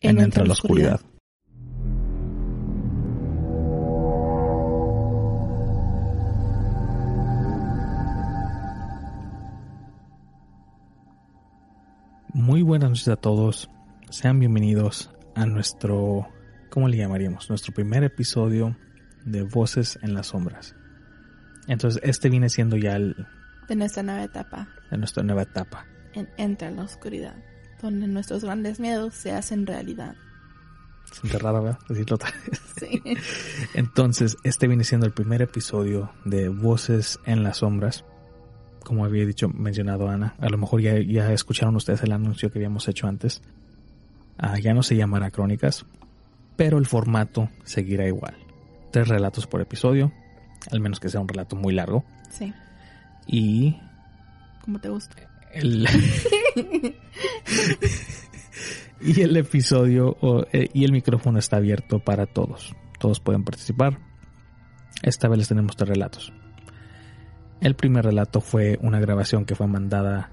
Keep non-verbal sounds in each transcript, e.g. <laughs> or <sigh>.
en Entre la Oscuridad. Muy buenas noches a todos. Sean bienvenidos a nuestro, ¿cómo le llamaríamos? Nuestro primer episodio de Voces en las Sombras. Entonces, este viene siendo ya el De nuestra nueva etapa de nuestra nueva etapa. en Entre la Oscuridad, donde nuestros grandes miedos se hacen realidad. Raro, ¿verdad? Decirlo otra vez. Sí. <laughs> Entonces, este viene siendo el primer episodio de Voces en las Sombras. Como había dicho, mencionado Ana, a lo mejor ya, ya escucharon ustedes el anuncio que habíamos hecho antes. Ah, ya no se llamará Crónicas, pero el formato seguirá igual. Tres relatos por episodio, al menos que sea un relato muy largo. Sí, Y como te gusta. <laughs> y el episodio eh, y el micrófono está abierto para todos. Todos pueden participar. Esta vez les tenemos tres relatos. El primer relato fue una grabación que fue mandada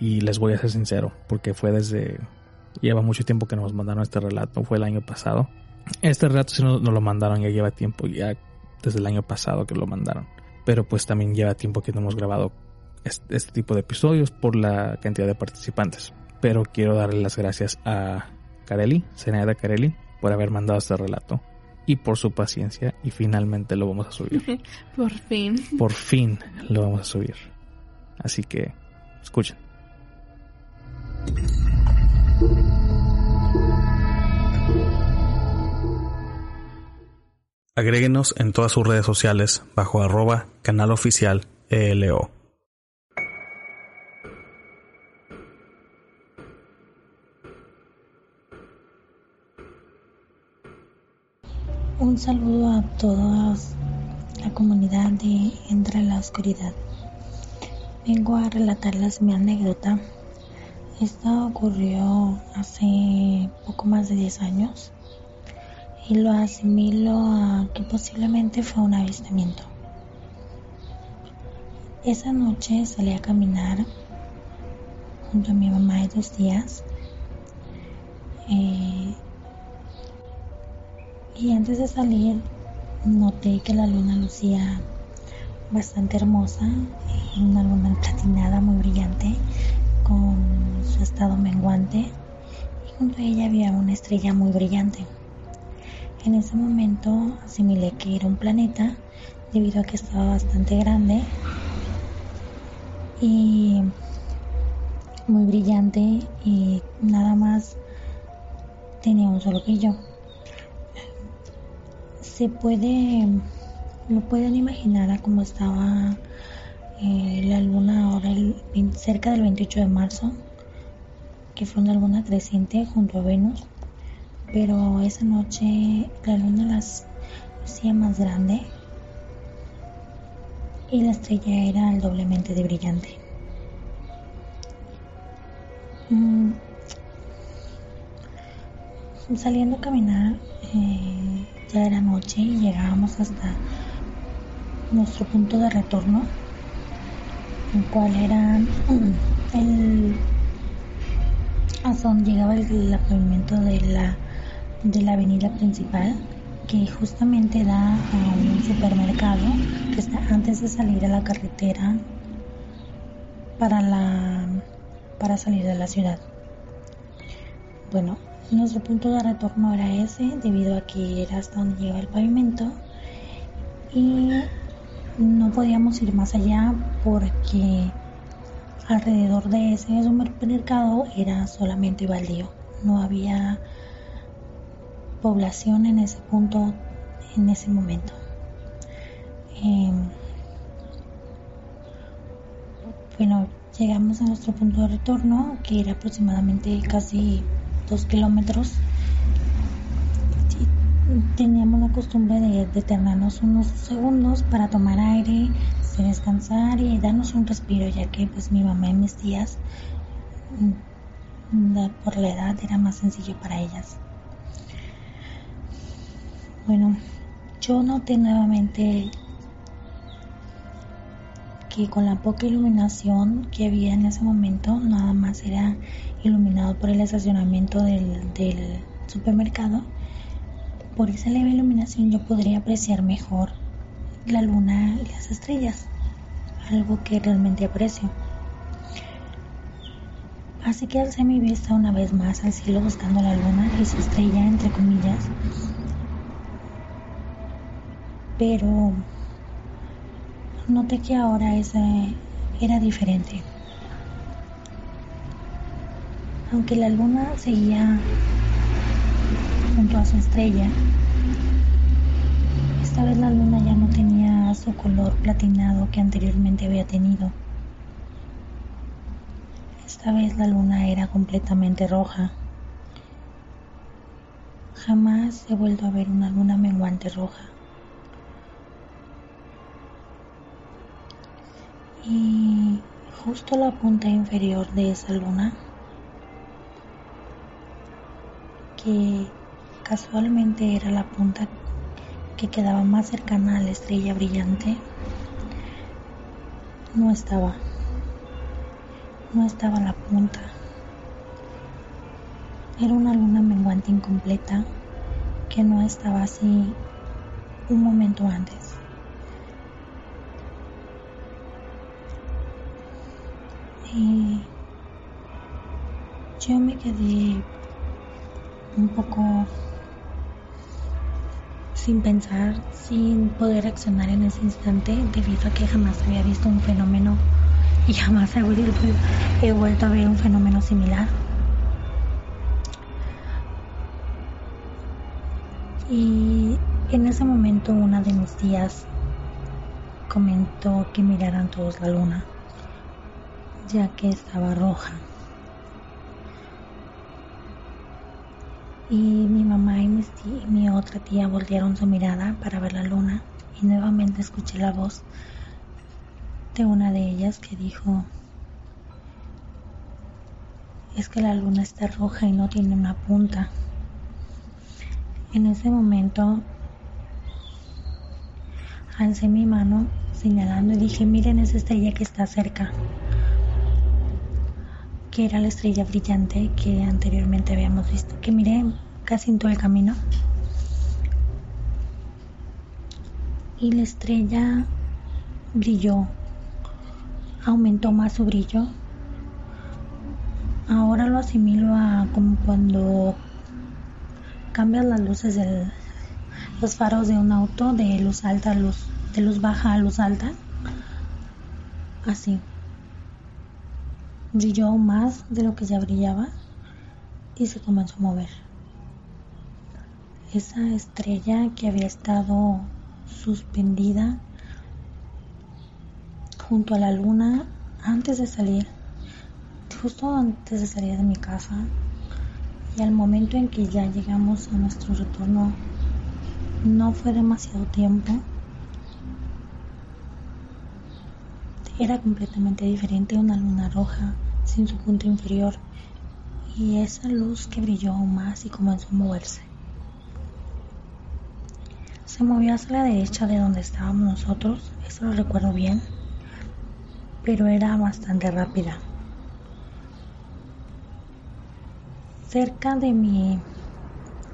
y les voy a ser sincero porque fue desde lleva mucho tiempo que nos mandaron este relato, fue el año pasado. Este relato sí nos, nos lo mandaron ya lleva tiempo, ya desde el año pasado que lo mandaron. Pero pues también lleva tiempo que no hemos grabado este, este tipo de episodios por la cantidad de participantes. Pero quiero darle las gracias a Carelli, Zenaida Carelli, por haber mandado este relato y por su paciencia y finalmente lo vamos a subir. <laughs> Por fin. Por fin lo vamos a subir. Así que escuchen. Agréguenos en todas sus redes sociales bajo arroba canal oficial ELO. Un saludo a toda la comunidad de Entre la Oscuridad. Vengo a relatarles mi anécdota. Esta ocurrió hace poco más de 10 años y lo asimilo a que posiblemente fue un avistamiento. Esa noche salí a caminar junto a mi mamá de dos días. Eh, y antes de salir noté que la luna lucía bastante hermosa, una luna platinada muy brillante con su estado menguante y junto a ella había una estrella muy brillante. En ese momento asimilé que era un planeta debido a que estaba bastante grande y muy brillante y nada más tenía un solo brillo se puede, lo pueden imaginar a cómo estaba eh, la luna ahora cerca del 28 de marzo, que fue una luna creciente junto a Venus, pero esa noche la luna las lucía más grande y la estrella era doblemente de brillante. Mm, Saliendo a caminar, eh, ya era noche y llegábamos hasta nuestro punto de retorno, el cual era mm, el hasta donde llegaba el, el pavimento de la, de la avenida principal, que justamente da a un supermercado que está antes de salir a la carretera para la para salir de la ciudad. Bueno, nuestro punto de retorno era ese, debido a que era hasta donde llegaba el pavimento y no podíamos ir más allá porque alrededor de ese supermercado era solamente baldío, no había población en ese punto en ese momento. Eh, bueno, Llegamos a nuestro punto de retorno, que era aproximadamente casi dos kilómetros. Teníamos la costumbre de detenernos unos segundos para tomar aire, descansar y darnos un respiro, ya que pues mi mamá y mis tías mm, por la edad era más sencillo para ellas. Bueno, yo noté nuevamente que con la poca iluminación que había en ese momento, nada más era iluminado por el estacionamiento del, supermercado, por esa leve iluminación yo podría apreciar mejor la luna y las estrellas, algo que realmente aprecio. Así que alcé mi vista una vez más al cielo buscando la luna y su estrella, entre comillas. Pero noté que ahora esa era diferente. Aunque la luna seguía junto a su estrella, esta vez la luna ya no tenía su color platinado que anteriormente había tenido. Esta vez la luna era completamente roja. Jamás he vuelto a ver una luna menguante roja. Y justo la punta inferior de esa luna, que casualmente era la punta que quedaba más cercana a la estrella brillante, no estaba. No estaba la punta. Era una luna menguante incompleta que no estaba así un momento antes. Y yo me quedé un poco sin pensar, sin poder reaccionar en ese instante, debido a que jamás había visto un fenómeno y jamás he vuelto a ver un fenómeno similar. Y en ese momento una de mis tías comentó que miraran todos la luna, ya que estaba roja. y mi mamá y mi, otra tía voltearon su mirada para ver la luna y nuevamente escuché la voz de una de ellas que dijo, es que la luna está roja y no tiene una punta. En ese momento alcé mi mano señalando y dije, miren esa estrella que está cerca, que era la estrella brillante que anteriormente habíamos visto, que miré casi en todo el camino. Y la estrella brilló, aumentó más su brillo. Ahora lo asimilo a como cuando cambias las luces de los faros de un auto de luz alta a luz, de luz baja a luz alta. Así brilló más de lo que ya brillaba y se comenzó a mover. Esa estrella que había estado suspendida junto a la luna antes de salir, justo antes de salir de mi casa, y al momento en que ya llegamos a nuestro retorno, no fue demasiado tiempo. Era completamente diferente, una luna roja sin su punto inferior y esa luz que brilló aún más y comenzó a moverse. Se movió hacia la derecha de donde estábamos nosotros, eso lo recuerdo bien, pero era bastante rápida. Cerca de mi,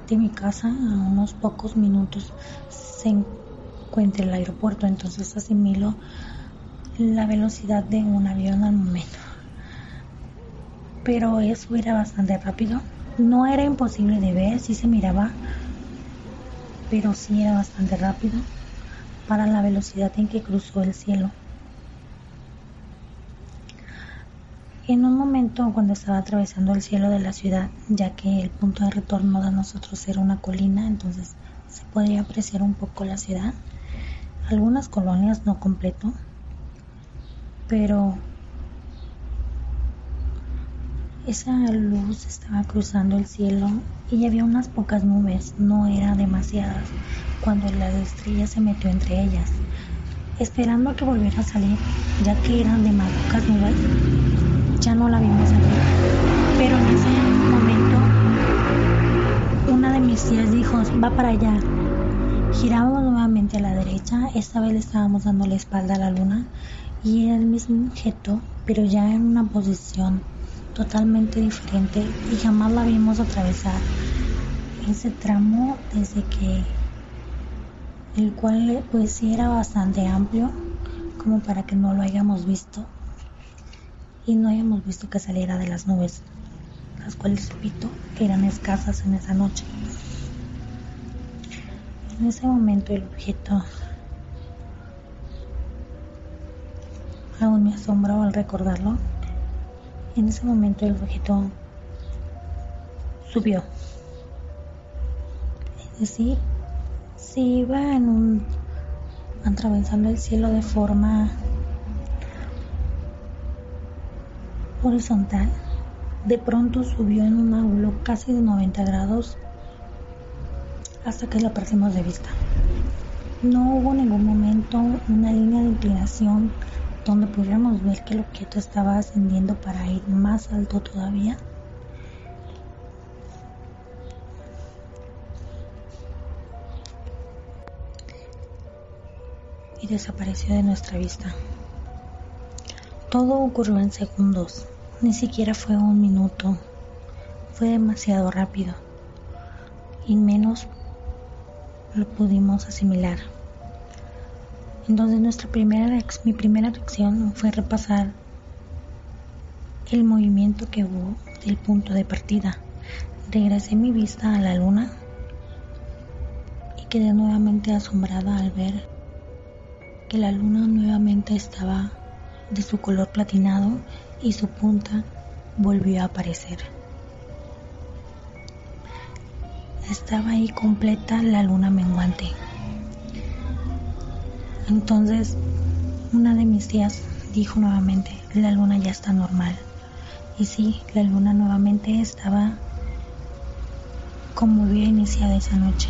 de mi casa, a unos pocos minutos, se encuentra el aeropuerto, entonces asimilo la velocidad de un avión al momento pero eso era bastante rápido. No era imposible de ver, sí se miraba, pero sí era bastante rápido para la velocidad en que cruzó el cielo. En un momento cuando estaba atravesando el cielo de la ciudad, ya que el punto de retorno de nosotros era una colina, entonces se podía apreciar un poco la ciudad. Algunas colonias no completo, pero Esa luz estaba cruzando el cielo y había unas pocas nubes, no eran demasiadas, cuando la estrella se metió entre ellas, esperando a que volviera a salir, ya que eran de más pocas nubes, ya no la vimos salir. Pero en ese momento, una de mis tías dijo, va para allá. Giramos nuevamente a la derecha, esta vez le estábamos dando la espalda a la luna y era el mismo objeto, pero ya en una posición totalmente diferente y jamás la vimos atravesar ese tramo desde que el cual pues sí era bastante amplio como para que no lo hayamos visto y no hayamos visto que saliera de las nubes las cuales repito eran escasas en esa noche. En ese momento el objeto aún me asombra al recordarlo en ese momento el objeto subió. Es decir, si iba en un atravesando el cielo de forma horizontal, de pronto subió en un ángulo casi de 90 grados hasta que lo perdimos de vista. No hubo en ningún momento una línea de inclinación donde pudiéramos ver que el objeto estaba ascendiendo para ir más alto todavía. Y desapareció de nuestra vista. Todo ocurrió en segundos, ni siquiera fue un minuto, fue demasiado rápido y menos lo pudimos asimilar. Entonces nuestra primera, mi primera reacción fue repasar el movimiento que hubo del punto de partida. Regresé mi vista a la luna y quedé nuevamente asombrada al ver que la luna nuevamente estaba de su color platinado y su punta volvió a aparecer. Estaba ahí completa la luna menguante. Entonces, una de mis tías dijo nuevamente, la luna ya está normal. Y sí, la luna nuevamente estaba como había iniciado esa noche.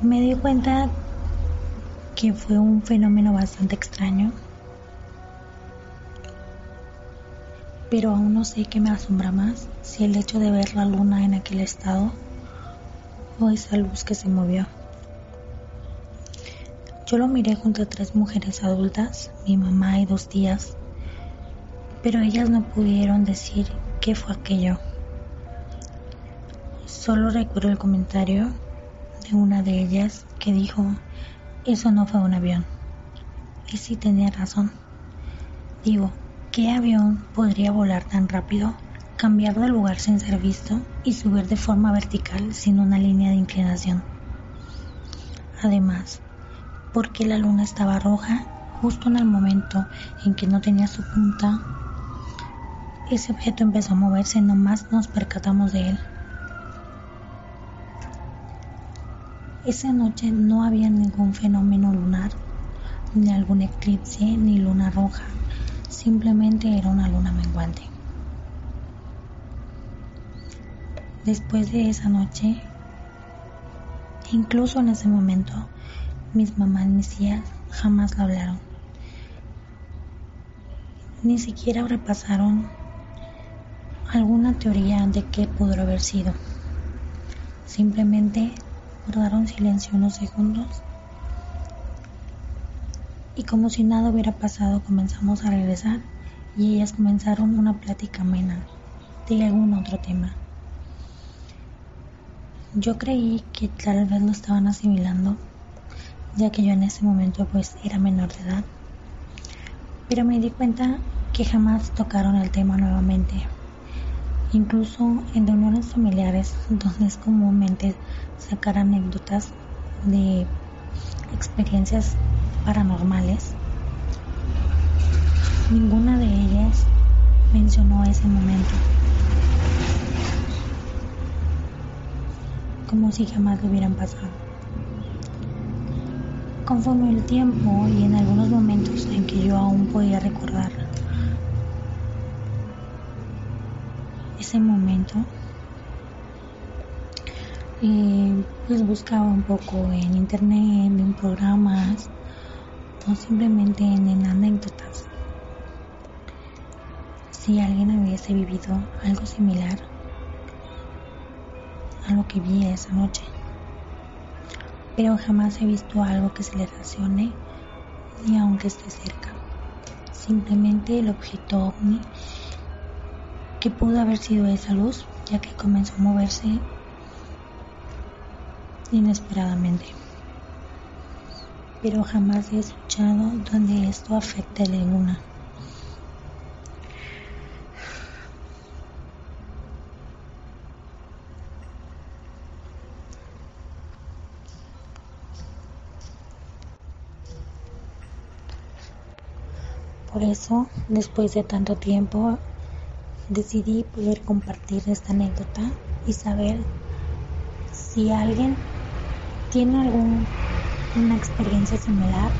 Me di cuenta que fue un fenómeno bastante extraño, pero aún no sé qué me asombra más, si el hecho de ver la luna en aquel estado o esa luz que se movió. Yo lo miré junto a tres mujeres adultas, mi mamá y dos tías, pero ellas no pudieron decir qué fue aquello. Solo recuerdo el comentario de una de ellas que dijo, eso no fue un avión. Y sí tenía razón. Digo, ¿qué avión podría volar tan rápido cambiar de lugar sin ser visto y subir de forma vertical sin una línea de inclinación. Además, porque la luna estaba roja justo en el momento en que no tenía su punta, ese objeto empezó a moverse y nomás nos percatamos de él. Esa noche no había ningún fenómeno lunar, ni algún eclipse, ni luna roja, simplemente era una luna menguante. Después de esa noche, incluso en ese momento, mis mamás y mis tías jamás lo hablaron. Ni siquiera repasaron alguna teoría de qué pudo haber sido. Simplemente guardaron silencio unos segundos y como si nada hubiera pasado comenzamos a regresar y ellas comenzaron una plática amena de algún otro tema. Yo creí que tal vez lo estaban asimilando, ya que yo en ese momento pues era menor de edad. Pero me di cuenta que jamás tocaron el tema nuevamente. Incluso en reuniones familiares, donde es comúnmente sacar anécdotas de experiencias paranormales, ninguna de ellas mencionó ese momento. Como si jamás lo hubieran pasado. Conforme el tiempo y en algunos momentos en que yo aún podía recordar ese momento, eh, pues buscaba un poco en internet, en programas, o simplemente en anécdotas. Si alguien hubiese vivido algo similar a lo que vi esa noche pero jamás he visto algo que se le relacione ni aunque esté cerca. Simplemente el objeto ovni que pudo haber sido esa luz, ya que comenzó a moverse inesperadamente. Pero jamás he escuchado donde esto afecte a la luna. Eso, después de tanto tiempo, decidí poder compartir esta anécdota y saber si alguien tiene alguna experiencia similar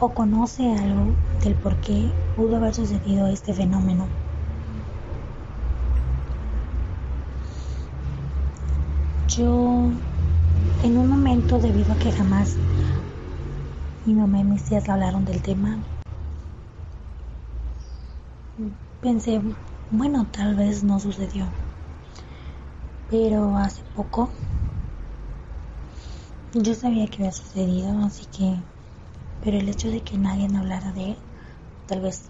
o conoce algo del por qué pudo haber sucedido este fenómeno. Yo, en un momento, debido a que jamás mi mamá y mis tías hablaron del tema. Pensé, bueno, tal vez no sucedió. Pero hace poco yo sabía que había sucedido, así que... Pero el hecho de que nadie me hablara de él, tal vez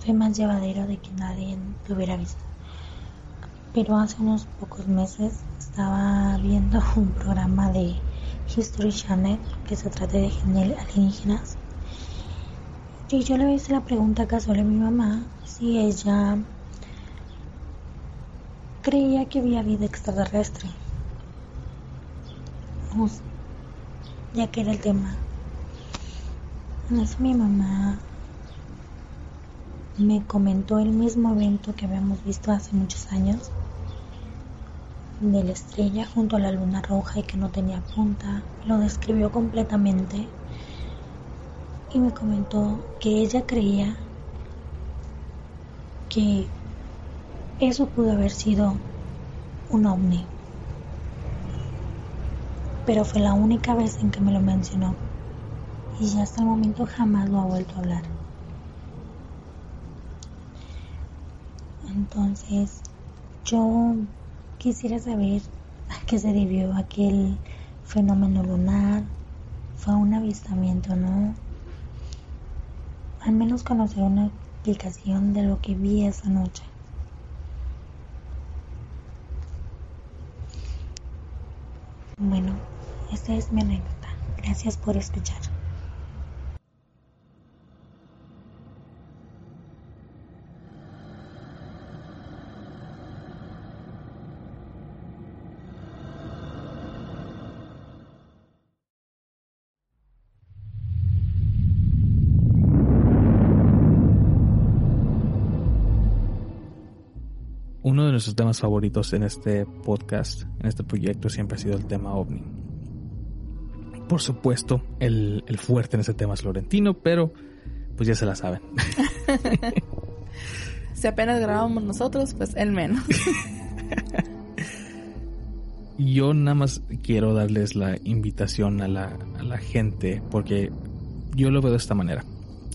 fue más llevadero de que nadie lo hubiera visto pero hace unos pocos meses estaba viendo <laughs> un programa de History Channel que se trata de alienígenas. Y yo le hice la pregunta casual a mi mamá si ella creía que había vida extraterrestre. ya que era el tema. En eso mi mamá me comentó el mismo evento que habíamos visto hace muchos años de la estrella junto a la luna roja y que no tenía punta. Lo describió completamente y me comentó que ella creía que eso pudo haber sido un ovni. Pero fue la única vez en que me lo mencionó y ya hasta el momento jamás lo ha vuelto a hablar. Entonces, yo Quisiera saber a qué se debió aquel fenómeno lunar. ¿Fue un avistamiento no? Al menos conocer una explicación de lo que vi esa noche. Bueno, esta es mi anécdota. Gracias por escuchar. Nuestros temas favoritos en este podcast, en este proyecto, siempre ha sido el tema ovni. Por supuesto, el, fuerte en ese tema es Florentino, pero pues ya se la saben. <laughs> si apenas grabamos nosotros, pues él menos. <laughs> Yo nada más quiero darles la invitación a la, a la gente, porque yo lo veo de esta manera,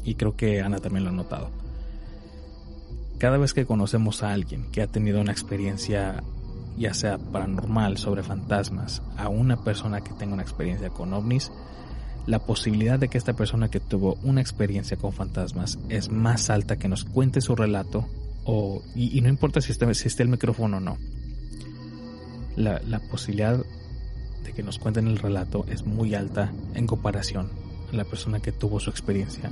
y creo que Ana también lo ha notado cada vez que conocemos a alguien que ha tenido una experiencia ya sea paranormal sobre fantasmas, a una persona que tenga una experiencia con ovnis, la posibilidad de que esta persona que tuvo una experiencia con fantasmas es más alta que nos cuente su relato o, y, no importa si esté, si esté el micrófono o no. La, la, posibilidad de que nos cuenten el relato es muy alta en comparación a la persona que tuvo su experiencia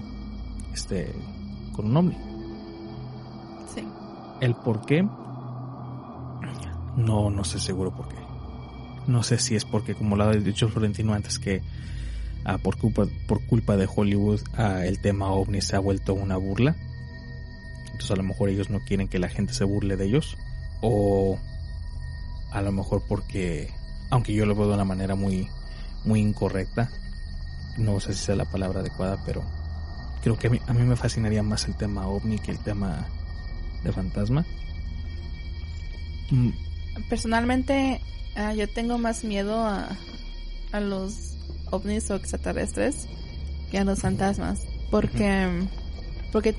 este, con un ovni. El por qué, no, no sé seguro por qué. No sé si es porque, como lo ha dicho Florentino antes, que ah, por, culpa, por culpa de Hollywood ah, el tema ovni se ha vuelto una burla. Entonces a lo mejor ellos no quieren que la gente se burle de ellos. O a lo mejor porque aunque yo lo veo de una manera muy, muy incorrecta. No sé si sea la palabra adecuada, pero creo que a mí, a mí me fascinaría más el tema ovni que el tema de fantasma. Mm, Personalmente, ah, yo tengo más miedo a, a los ovnis o extraterrestres que a los fantasmas. Porque, porque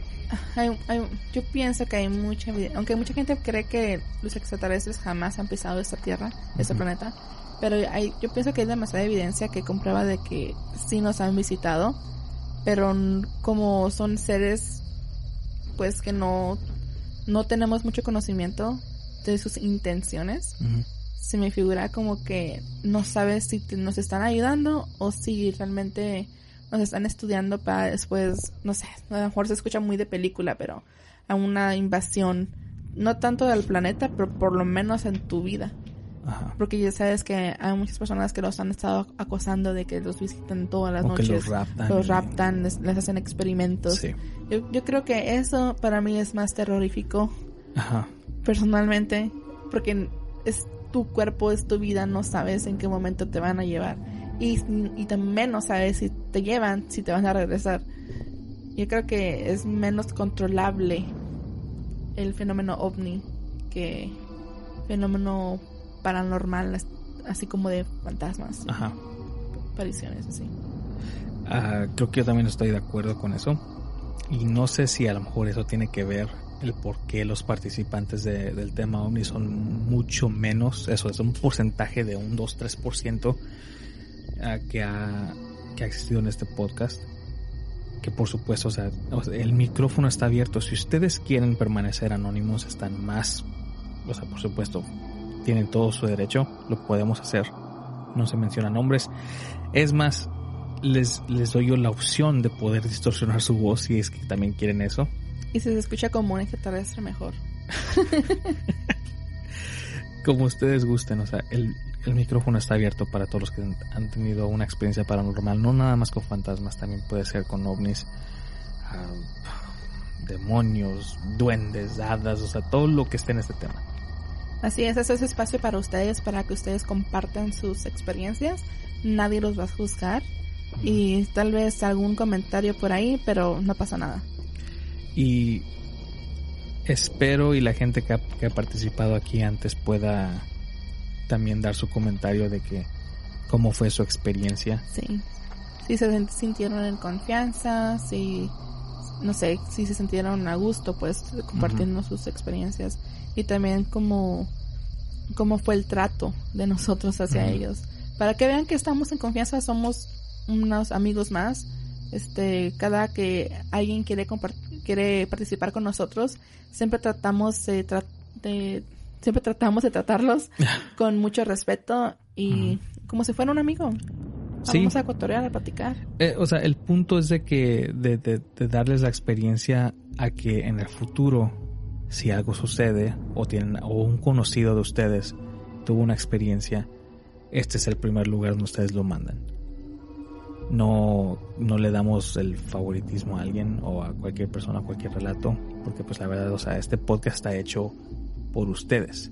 hay, hay- yo pienso que hay mucha evidencia, aunque mucha gente cree que los extraterrestres jamás han pisado esta tierra, este planeta, pero hay, yo pienso que hay demasiada evidencia que comprueba de que sí nos han visitado, pero como son seres, pues que no, no tenemos mucho conocimiento de sus intenciones, se me figura como que no sabes si te- nos están ayudando o si realmente nos están estudiando para después, no sé, a lo mejor se escucha muy de película, pero a una invasión, no tanto del planeta, pero por lo menos en tu vida. Ajá. Porque ya sabes que hay muchas personas que los han estado acosando de que los visitan todas las O que noches. los raptan. Los raptan, les, les hacen experimentos. Sí. Yo, yo creo que eso para mí es más terrorífico Ajá. personalmente, porque es tu cuerpo, es tu vida, no sabes en qué momento te van a llevar. Y, y también no sabes si te llevan, si te van a regresar. Yo creo que es menos controlable el fenómeno ovni que fenómeno paranormal, as- así como de fantasmas, Ajá. apariciones, así. Ah, creo que yo también estoy de acuerdo con eso. Y no sé si a lo mejor eso tiene que ver el por qué los participantes de- del tema OVNI son mucho menos, eso es un porcentaje de un 2-3% ah, que, ha, que ha existido en este podcast. Que por supuesto, o sea, el micrófono está abierto. Si ustedes quieren permanecer anónimos, están más, o sea, por supuesto, tienen todo su derecho, lo podemos hacer. No se mencionan nombres. Es más, les, les doy yo la opción de poder distorsionar su voz si es que también quieren eso. Y si se escucha como un extraterrestre, mejor. <laughs> Como ustedes gusten, o sea, el, el micrófono está abierto para todos los que han- tenido una experiencia paranormal, no nada más con fantasmas, también puede ser con ovnis, ah, demonios, duendes, hadas, o sea, todo lo que esté en este tema. Así es, ese es espacio para ustedes, para que ustedes compartan sus experiencias. Nadie los va a juzgar. Y tal vez algún comentario por ahí, pero no pasa nada. Y espero y la gente que ha, que ha participado aquí antes pueda también dar su comentario de que cómo fue su experiencia. Sí. Si se sintieron en confianza, si, no sé, si se sintieron a gusto, pues, compartiendo sus experiencias. Y también cómo, cómo fue el trato de nosotros hacia ellos. Para que vean que estamos en confianza, somos unos amigos más. Este, cada que alguien quiere quiere participar con nosotros, siempre tratamos de, tra- de- siempre tratamos de tratarlos <laughs> con mucho respeto y como si fuera un amigo. Sí. Vamos a cotorrear, a platicar. Eh, o sea, el punto es de que de, de- de darles la experiencia a que en el futuro, si algo sucede o tienen o un conocido de ustedes tuvo una experiencia, este es el primer lugar donde ustedes lo mandan. No, no le damos el favoritismo a alguien o a cualquier persona, a cualquier relato, porque pues la verdad, o sea, este podcast está hecho por ustedes.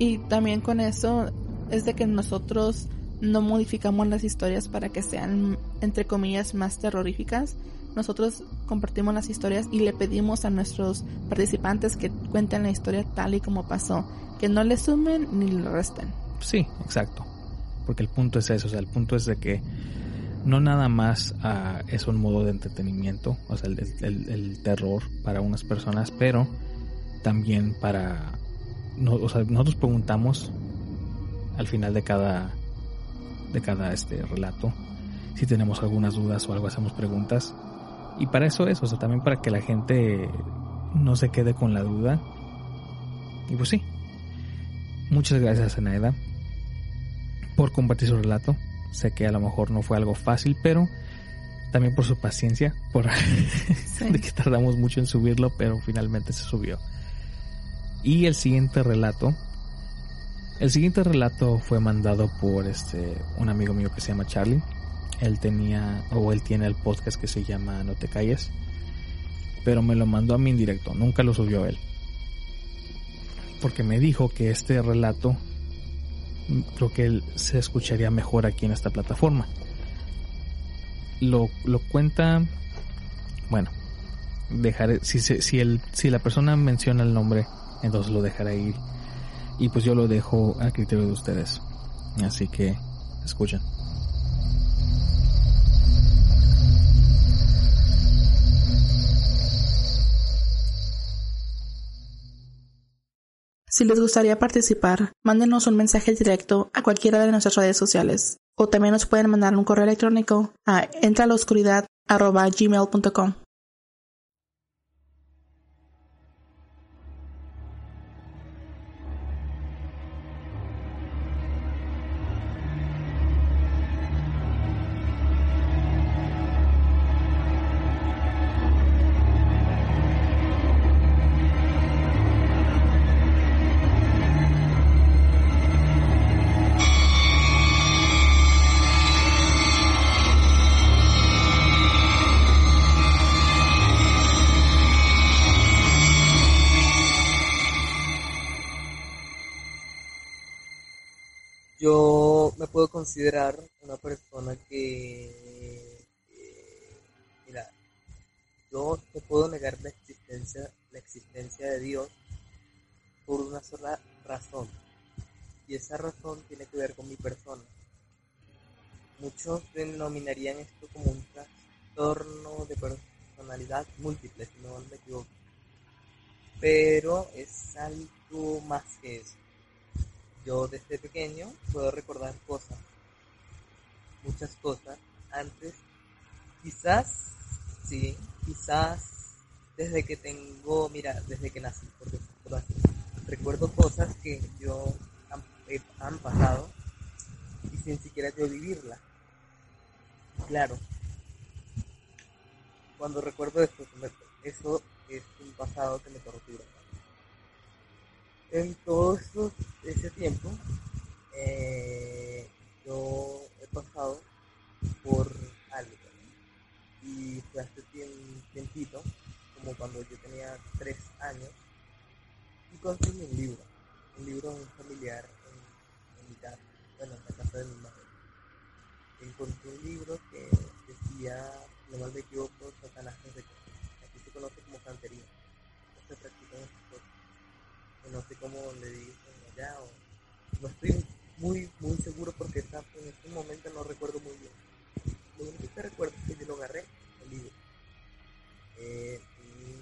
Y también con eso es de que nosotros no modificamos las historias para que sean, entre comillas, más terroríficas. Nosotros compartimos las historias y le pedimos a nuestros participantes que cuenten la historia tal y como pasó, que no le sumen ni le resten. Sí, exacto. Porque el punto es eso, o sea, el punto es de que no nada más ah, es un modo de entretenimiento, o sea, el, el- el terror para unas personas, pero también para, no, o sea, nosotros preguntamos al final de cada, de cada este relato, si tenemos algunas dudas o algo, hacemos preguntas. Y para eso es, o sea, también para que la gente no se quede con la duda. Y pues sí. Muchas gracias, Zenaida, por compartir su relato. Sé que a lo mejor no fue algo fácil, pero también por su paciencia, por <laughs> de que tardamos mucho en subirlo, pero finalmente se subió. Y el siguiente relato, el siguiente relato fue mandado por este un amigo mío que se llama Charlie. Él tenía o él tiene el podcast que se llama No te calles, pero me lo mandó a mí en directo, nunca lo subió él. Porque me dijo que este relato creo que se escucharía mejor aquí en esta plataforma. Lo, lo cuenta, bueno, dejaré, si, si, el, si la persona menciona el nombre, entonces lo dejaré ir. Y pues yo lo dejo a criterio de ustedes. Así que escuchen. Si les gustaría participar, mándenos un mensaje directo a cualquiera de nuestras redes sociales. O también nos pueden mandar un correo electrónico a entraloscuridad.gmail.com. considerar una persona que, mira, yo te puedo negar la existencia, la existencia de Dios por una sola razón. Y esa razón tiene que ver con mi persona. Muchos denominarían esto como un trastorno de personalidad múltiple, si no me equivoco. Pero es algo más que eso. Yo desde pequeño puedo recordar cosas muchas cosas antes. Quizás, sí, quizás desde que tengo, mira, desde que nací, por decirlo así, recuerdo cosas que yo han, pasado y sin siquiera yo vivirla. Claro, cuando recuerdo esto, eso es un pasado que me tortura. En todo ese tiempo, eh, yo pasado por algo. Y fue hace tiempito, como cuando yo tenía tres años, y conseguí un libro, un libro de un familiar en, mi casa, bueno, en la casa de mi madre. Encontré un libro que decía, no mal me equivoco, Satanás no sé Aquí se conoce como santería. No se practica en cosas. No sé cómo le dicen allá o no estoy muy, muy seguro porque está, en este momento no recuerdo muy bien. Lo único que recuerdo es que yo lo agarré, el libro. Eh,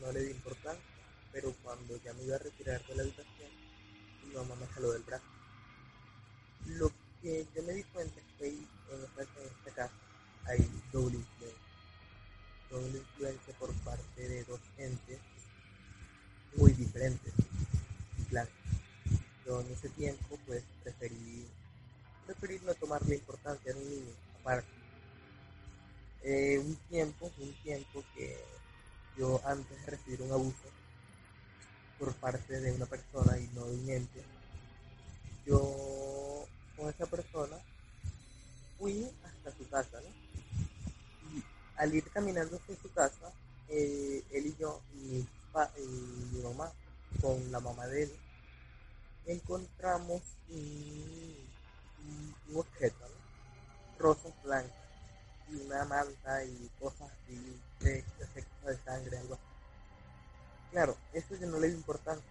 no le di importancia, pero cuando ya me iba a retirar de la habitación, mi mamá me jaló del brazo. Lo que yo me di cuenta es que en esta, en esta casa hay doble influencia. Doble influencia por parte de dos entes muy diferentes. Claro, yo en ese tiempo pues preferí, preferí no tomarle importancia a un niño aparte. Eh, un tiempo, un tiempo que yo antes de recibir un abuso por parte de una persona y no de un yo con esa persona fui hasta su casa, ¿no? Y al ir caminando hacia su casa, eh, él y yo, mi, y mi mamá, con la mamá de él, encontramos un, objeto, rosas blancas y una manta y cosas así de de sangre, algo así. Claro, eso ya no le dio importancia.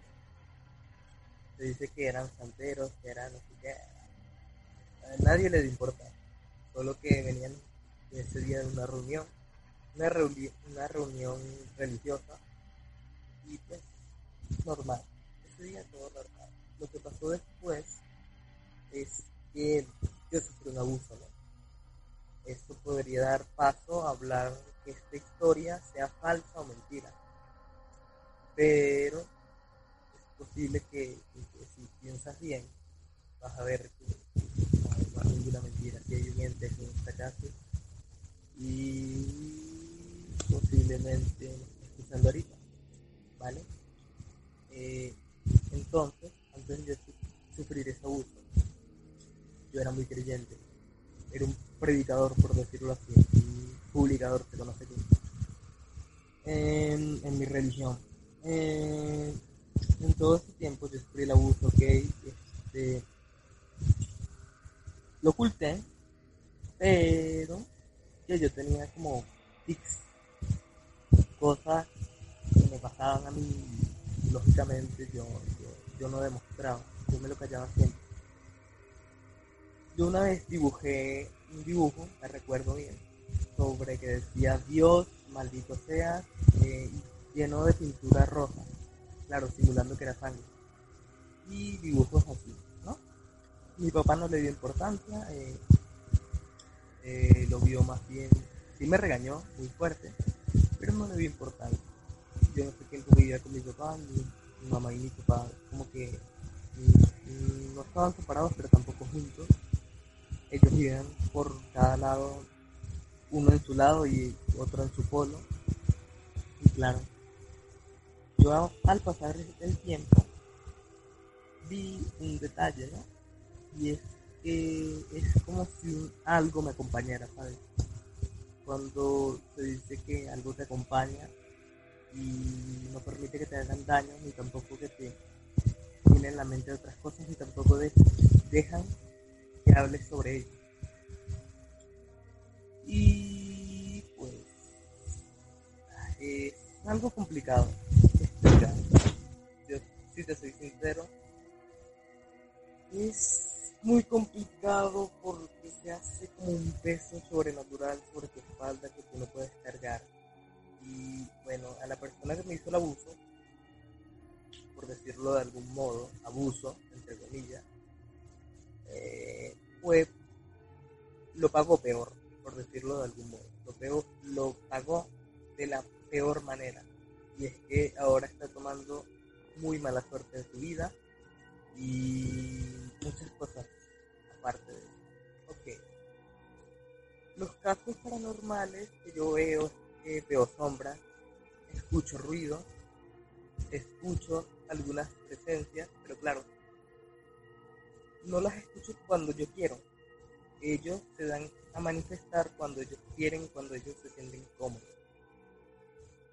Se dice que eran santeros, que eran no sé qué. A nadie le dio importancia. Solo que venían ese día de una reunión, una, una reunión religiosa y pues normal. Ese día todo normal lo que pasó después es que yo sufrí un abuso, ¿no? Esto podría dar paso a hablar que esta historia sea falsa o mentira. Pero es posible que, si piensas bien, vas a ver que no hay ninguna mentira, si hay un ente en esta casa y posiblemente escuchando ahorita, ¿vale? Eh, entonces, de sufrir ese abuso, yo era muy creyente. Era un predicador, por decirlo así, un publicador, se conoce aquí, en, en mi religión. Eh, en todo ese tiempo yo sufrí el abuso, ok, este, lo oculté, pero que yo tenía como tics, cosas que me pasaban a mí lógicamente yo, yo, yo no yo me lo callaba siempre. Yo una vez dibujé un dibujo, me recuerdo bien, sobre que decía Dios, maldito sea, eh, lleno de pintura roja, claro, simulando que era sangre. Y dibujos así, ¿no? Mi papá no le dio importancia, eh, eh, lo vio más bien, sí me regañó muy fuerte, pero no le dio importancia. Yo no sé quién vivía con mi papá, ni mi mamá y mi papá, como que no estaban separados, pero tampoco juntos. Ellos vivían por cada lado, uno en su lado y otro en su polo. Y claro, yo al pasar el tiempo vi un detalle. Y es es como si algo me acompañara, ¿sabes? Cuando se dice que algo te acompaña y no permite que te hagan daño, ni tampoco que te tienen en la mente otras cosas, ni tampoco dejan que hables sobre ello. Y pues es algo complicado explicar. Yo, si te soy sincero, es muy complicado porque se hace como un peso sobrenatural sobre tu espalda que tú no puedes cargar. Y bueno, a la persona que me hizo el abuso, por decirlo de algún modo, abuso, entre comillas, eh, fue, lo pagó peor, por decirlo de algún modo. Lo, peor, lo pagó de la peor manera. Y es que ahora está tomando muy mala suerte en su vida y muchas cosas aparte de eso. Ok. Los casos paranormales que yo veo que veo sombras, escucho ruido, escucho algunas presencias, pero claro, no las escucho cuando yo quiero. Ellos se dan a manifestar cuando ellos quieren, cuando ellos se sienten cómodos.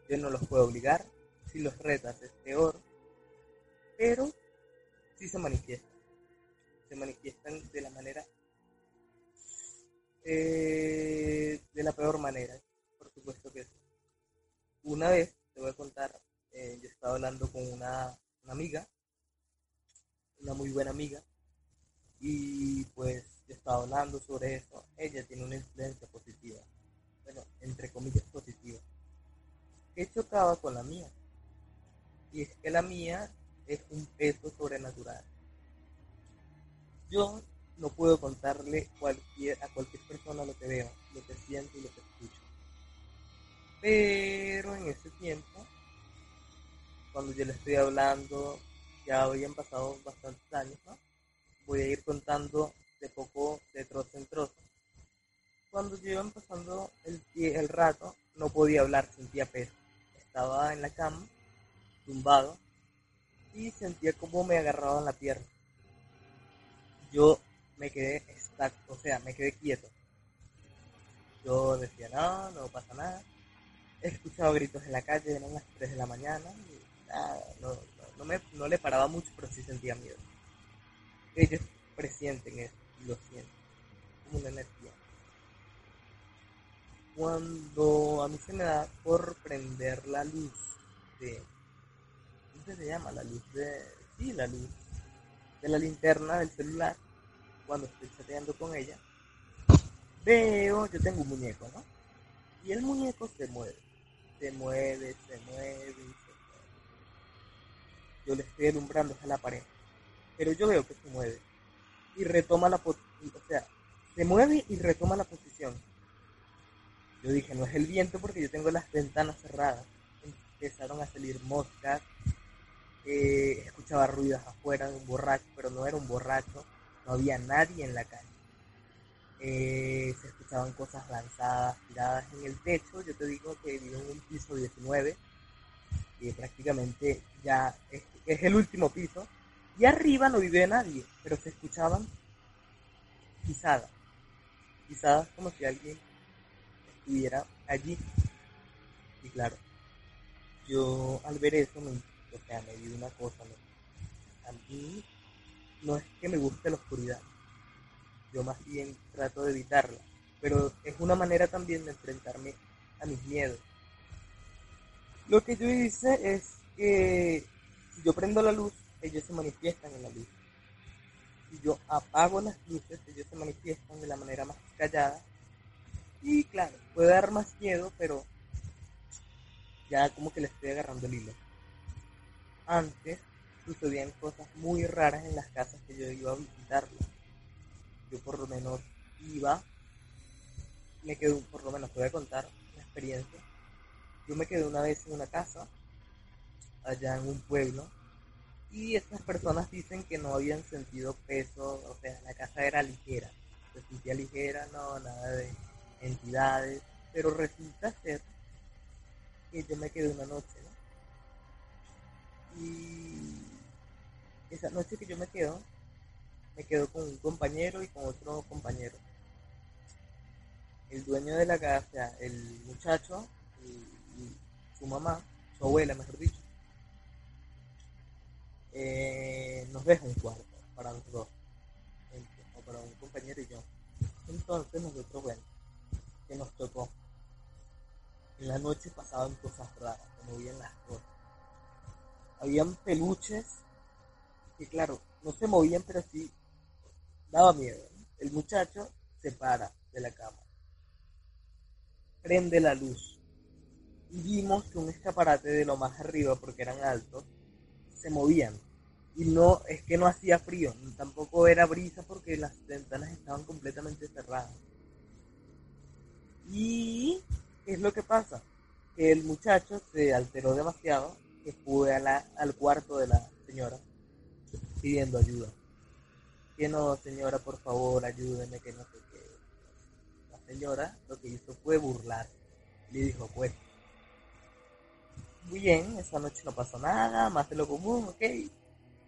Yo no los puedo obligar, si los retas es peor, pero sí se manifiesta se manifiestan de la manera, eh, de la peor manera, por supuesto que sí. Una vez, te voy a contar, eh, yo estaba hablando con una, amiga, una muy buena amiga, y pues yo estaba hablando sobre eso. Ella tiene una influencia positiva, bueno, entre comillas positiva, que chocaba con la mía. Y es que la mía es un peso sobrenatural yo no puedo contarle a cualquier persona lo que veo, lo que siento y lo que escucho. Pero en ese tiempo, cuando yo le estoy hablando, ya habían pasado bastantes años, ¿no? Voy a ir contando de poco, de trozo en trozo. Cuando iban pasando el, el rato, no podía hablar, sentía peso. Estaba en la cama, tumbado, y sentía como me agarraban la pierna yo me quedé exacto, o sea, me quedé quieto. Yo decía, no, no pasa nada. He escuchado gritos en la calle, eran las 3 de la mañana, y no, no, me, no le paraba mucho, pero sí sentía miedo. Ellos presienten eso, lo sienten, como una energía. Cuando a mí se me da por prender la luz de... ¿Cómo se llama? La luz de... Sí, la luz de la linterna del celular, cuando estoy chateando con ella, veo, yo tengo un muñeco, ¿no? Y el muñeco se mueve, se mueve, se mueve. Yo le estoy alumbrando a la pared, pero yo veo que se mueve y retoma la posición, o sea, se mueve y retoma la posición. Yo dije, no es el viento porque yo tengo las ventanas cerradas. Empezaron a salir moscas, eh, escuchaba ruidos afuera de un borracho, pero no era un borracho, no había nadie en la calle. Eh, se escuchaban cosas lanzadas, tiradas en el techo. Yo te digo que vivo en un piso 19, prácticamente ya es, el último piso. Y arriba no vive nadie, pero se escuchaban pisadas. Pisadas como si alguien estuviera allí. Y claro, yo al ver eso me o sea, me una cosa, a mí no es que me guste la oscuridad, yo más bien trato de evitarla. Pero es una manera también de enfrentarme a mis miedos. Lo que yo hice es que si yo prendo la luz, ellos se manifiestan en la luz. Si yo apago las luces, ellos se manifiestan de la manera más callada. Y claro, puede dar más miedo, pero ya como que le estoy agarrando el hilo. Antes sucedían cosas muy raras en las casas que yo iba a visitarlas. Yo por lo menos iba, me quedé, por lo menos te voy a contar una experiencia. Yo me quedé una vez en una casa, allá en un pueblo, y estas personas dicen que no habían sentido peso, o sea, la casa era ligera, se sentía ligera, no, nada de entidades, pero resulta ser que yo me quedé una noche, ¿no? Y esa noche que yo me quedo, me quedo con un compañero y con otro compañero. El dueño de la casa, el muchacho y, su mamá, su abuela, mejor dicho, eh, nos deja un cuarto para nosotros, o para un compañero y yo. Entonces nosotros, bueno, que nos tocó en la noche pasaban cosas raras, se movían las cosas. Habían peluches que, claro, no se movían, pero sí daba miedo. El muchacho se para de la cama, prende la luz y vimos que un escaparate de lo más arriba, porque eran altos, se movían. Y no, es que no hacía frío, tampoco era brisa porque las ventanas estaban completamente cerradas. Y ¿Qué es lo que pasa? Que el muchacho se alteró demasiado, que fue al cuarto de la señora pidiendo ayuda. Que no, señora, por favor, ayúdeme, que no sé qué. La señora lo que hizo fue burlar. Le dijo, pues, muy bien, esa noche no pasó nada, más de lo común, ok.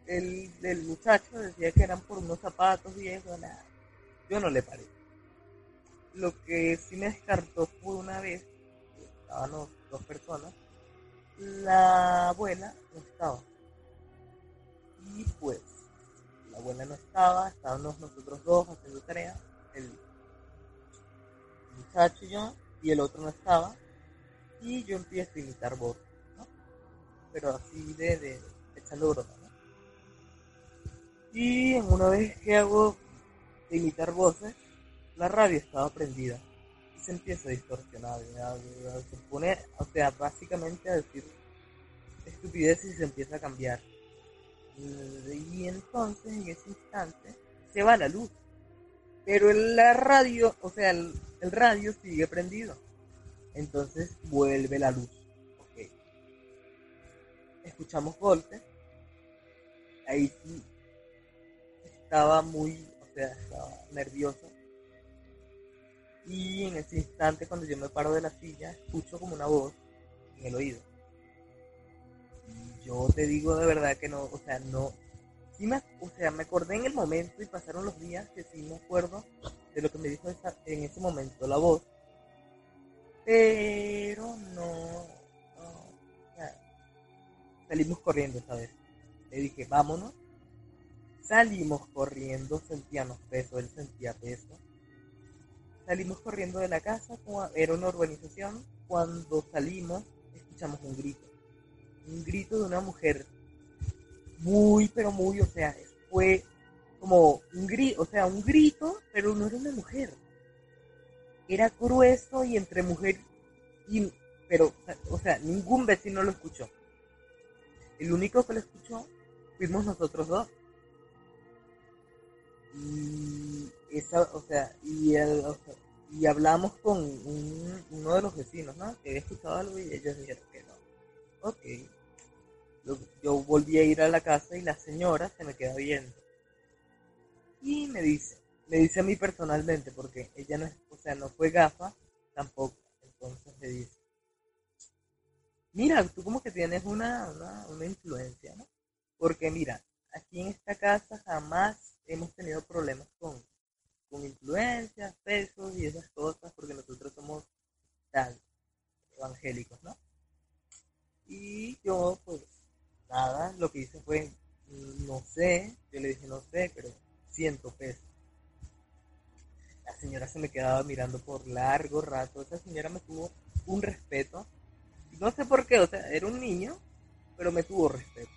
El, el muchacho decía que eran por unos zapatos viejos, nada. Yo no le paré. Lo que sí me descartó fue una vez, estaban dos personas, la abuela no estaba. Y pues, la abuela no estaba, estábamos nosotros dos haciendo tarea, el muchacho y yo, y el otro no estaba. Y yo empiezo a imitar ¿no? Pero así de, de echando broma, ¿no? Y una vez que hago de imitar voces, la radio estaba prendida y se empieza a distorsionar, se pone, o sea, básicamente a decir estupideces y se empieza a cambiar. Y entonces en ese instante se va la luz. Pero la radio, o sea, el, radio sigue prendido. Entonces vuelve la luz. Escuchamos golpes. Ahí sí estaba muy, o sea, estaba nervioso y en ese instante, cuando yo me paro de la silla, escucho como una voz en el oído. Y yo te digo de verdad que no, o sea, no. Sí me, o sea, me acordé en el momento y pasaron los días que sí me acuerdo de lo que me dijo en ese momento la voz. Pero no. Salimos corriendo esta vez. Le dije, vámonos. Salimos corriendo, sentíamos peso, él sentía peso Salimos corriendo de la casa, era una urbanización. Cuando salimos, escuchamos un grito. Un grito de una mujer. Muy, pero muy, o sea, fue como un grito, o sea, un grito, pero no era una mujer. Era grueso y entre mujer y, pero, o sea, ningún vecino lo escuchó. El único que lo escuchó fuimos nosotros dos. Y esa, o sea, y, el, y hablamos con uno de los vecinos, ¿no? Que había escuchado algo y ellos dijeron que no. Ok. Yo volví a ir a la casa y la señora se me queda viendo. Y me dice, me dice a mí personalmente, porque ella no es, o sea, no fue gafa tampoco. Entonces me dice, mira, tú como que tienes una, una, una influencia, ¿no? Porque mira, aquí en esta casa jamás hemos tenido problemas con, con influencias, pesos y esas cosas, porque nosotros somos tal, evangélicos, ¿no? Y yo, pues, nada, lo que hice fue, no sé, yo le dije, no sé, pero siento peso. la señora se me quedaba mirando por largo rato. Esa señora me tuvo un respeto. No sé por qué, o sea, era un niño, pero me tuvo respeto.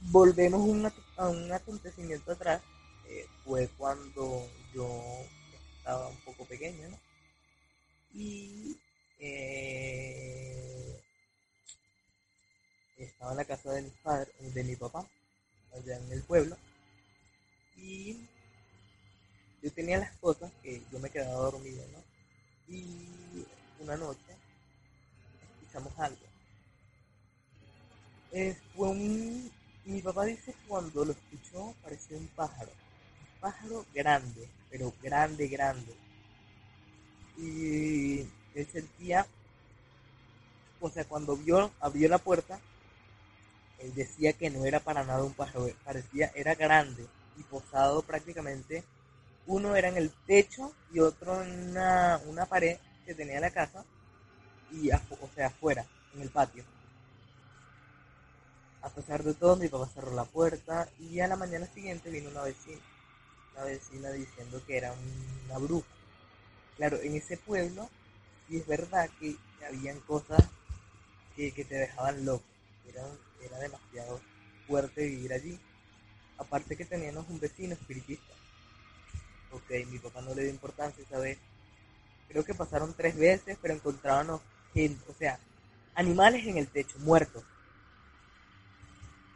Volvemos a un acontecimiento atrás. eh, fue cuando yo estaba un poco pequeño, ¿no? Y eh, estaba en la casa de mi padre, de mi papá, allá en el pueblo. Y yo tenía las cosas que yo me quedaba dormido, cuando lo escuchó parecía un pájaro. Un pájaro grande, pero grande, grande. Y él sentía, o sea, cuando vio, abrió la puerta, él decía que no era para nada un pájaro, parecía, era grande y posado prácticamente. Uno era en el techo y otro en una, una pared que tenía la casa, y o sea, afuera, en el patio. A pesar de todo, mi papá cerró la puerta y a la mañana siguiente vino una vecina, una vecina diciendo que era una bruja. Claro, en ese pueblo, sí es verdad que habían cosas que, que te dejaban loco. Era, era demasiado fuerte vivir allí. Aparte que teníamos un vecino espiritista. Ok, mi papá no le dio importancia esa vez. Creo que pasaron tres veces, pero encontrábamos gente, o sea, animales en el techo, muertos.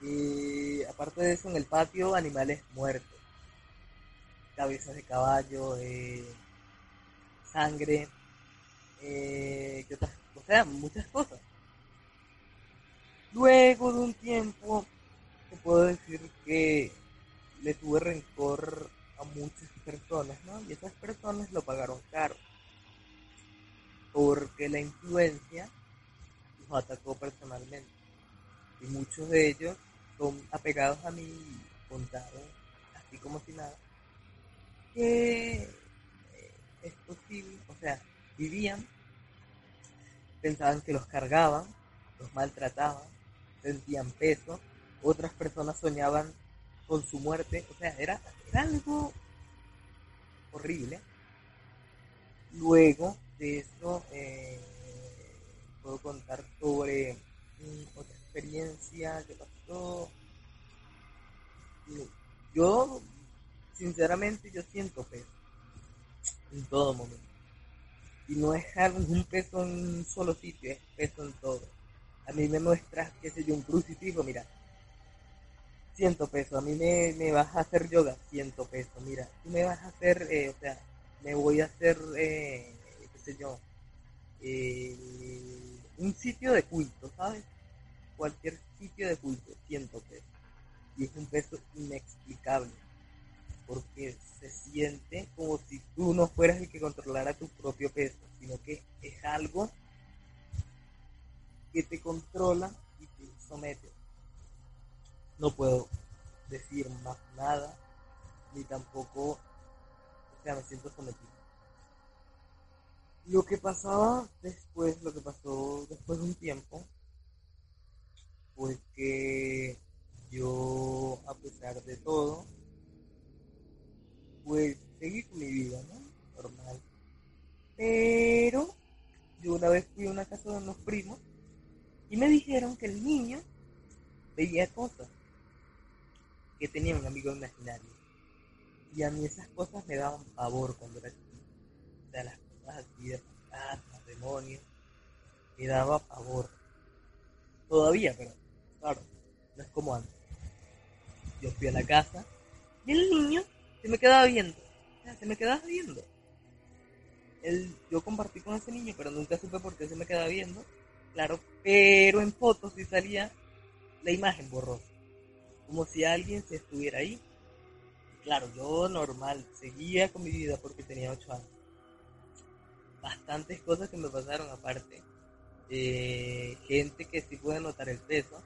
Y aparte de eso, en el patio, animales muertos. Cabezas de caballo, sangre, eh, ¿qué otras? O sea, muchas cosas. Luego de un tiempo, te puedo decir que le tuve rencor a muchas personas, ¿no? Y esas personas lo pagaron caro. Porque la influencia los atacó personalmente. Y muchos de ellos apegados a mí y contaron, así como si nada, que eh, es posible, o sea, vivían, pensaban que los cargaban, los maltrataban, sentían peso, otras personas soñaban con su muerte, o sea, era, era algo horrible. Luego de eso, eh, puedo contar sobre mm, otra experiencia que pasó. Yo, sinceramente, yo siento peso en todo momento. Y no es un peso en un solo sitio, es peso en todo. A mí me muestras, qué sé yo, un crucifijo, mira, siento peso. A mí me, me vas a hacer yoga, siento peso. Mira, tú me vas a hacer, eh, o sea, me voy a hacer, eh, qué sé yo, eh, un sitio de culto, ¿sabes? Cualquier sitio de culto, siento peso. Y es un peso inexplicable, porque se siente como si tú no fueras el que controlara tu propio peso, sino que es algo que te controla y te somete. No puedo decir más nada, ni tampoco, o sea, me siento sometido. Lo que pasaba después, lo que pasó después de un tiempo, fue que yo, a pesar de todo, pues seguí con mi vida, ¿no? Normal. Pero yo una vez fui a una casa de unos primos y me dijeron que el niño veía cosas, que tenía un amigo imaginario. Y a mí esas cosas me daban pavor cuando era chico. O sea, las cosas así de fantasmas, demonios, me daba pavor. Todavía, pero claro, no es como antes. Yo fui a la casa y el niño se me quedaba viendo. Se me quedaba viendo. Él, yo compartí con ese niño, pero nunca supe por qué se me quedaba viendo. Claro, pero en fotos sí salía la imagen borrosa. Como si alguien se estuviera ahí. Claro, yo normal, seguía con mi vida porque tenía 8 años. Bastantes cosas que me pasaron aparte. Eh, gente que sí puede notar el peso.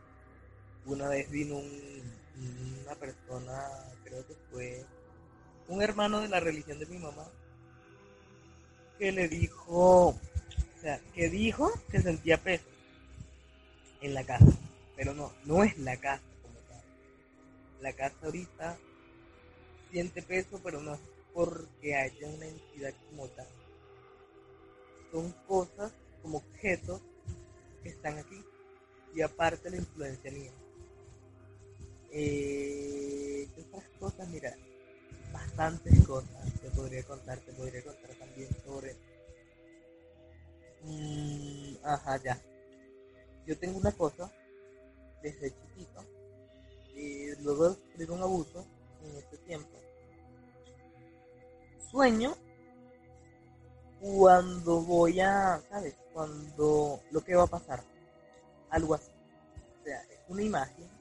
Una vez vino un- una persona, creo que fue un hermano de la religión de mi mamá, que le dijo, o sea, que dijo que sentía peso en la casa, pero no, no es la casa como tal. La casa ahorita siente peso, pero no es porque haya una entidad como tal. Son cosas como objetos que están aquí y aparte la influencia mía. Eh, ¿Qué otras cosas? Mira, bastantes cosas te podría contar, te podría contar también sobre... Mm, ajá, ya. Yo tengo una cosa desde chiquito y luego de sufrir un abuso en este tiempo. Sueño cuando voy a, ¿sabes? Cuando lo que va a pasar. Algo así. O sea, es una imagen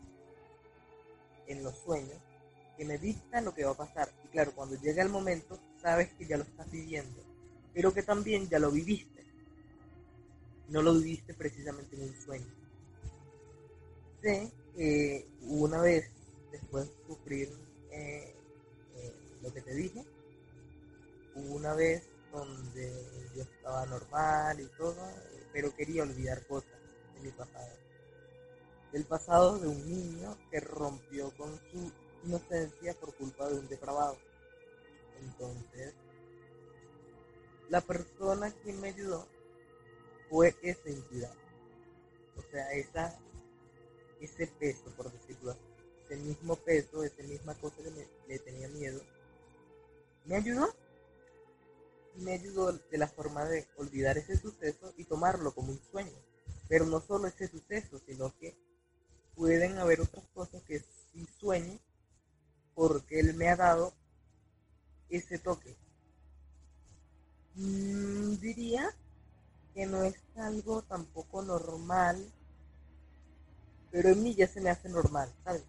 en los sueños que me dicta lo que va a pasar. Y claro, cuando llega el momento, sabes que ya lo estás viviendo, pero que también ya lo viviste. No lo viviste precisamente en un sueño. Sé que una vez, después de sufrir eh, eh, lo que te dije, una vez donde yo estaba normal y todo, pero quería olvidar cosas de mi pasado. El pasado de un niño que rompió con su inocencia por culpa de un depravado. Entonces, la persona que me ayudó fue esa entidad. O sea, esa, ese peso, por decirlo así. Ese mismo peso, esa misma cosa que me, le tenía miedo. Me ayudó me ayudó de la forma de olvidar ese suceso y tomarlo como un sueño. Pero no solo ese suceso, sino que pueden haber otras cosas que sí sueño porque él me ha dado ese toque. Mm, diría que no es algo tampoco normal, pero en mí ya se me hace normal, ¿sabes?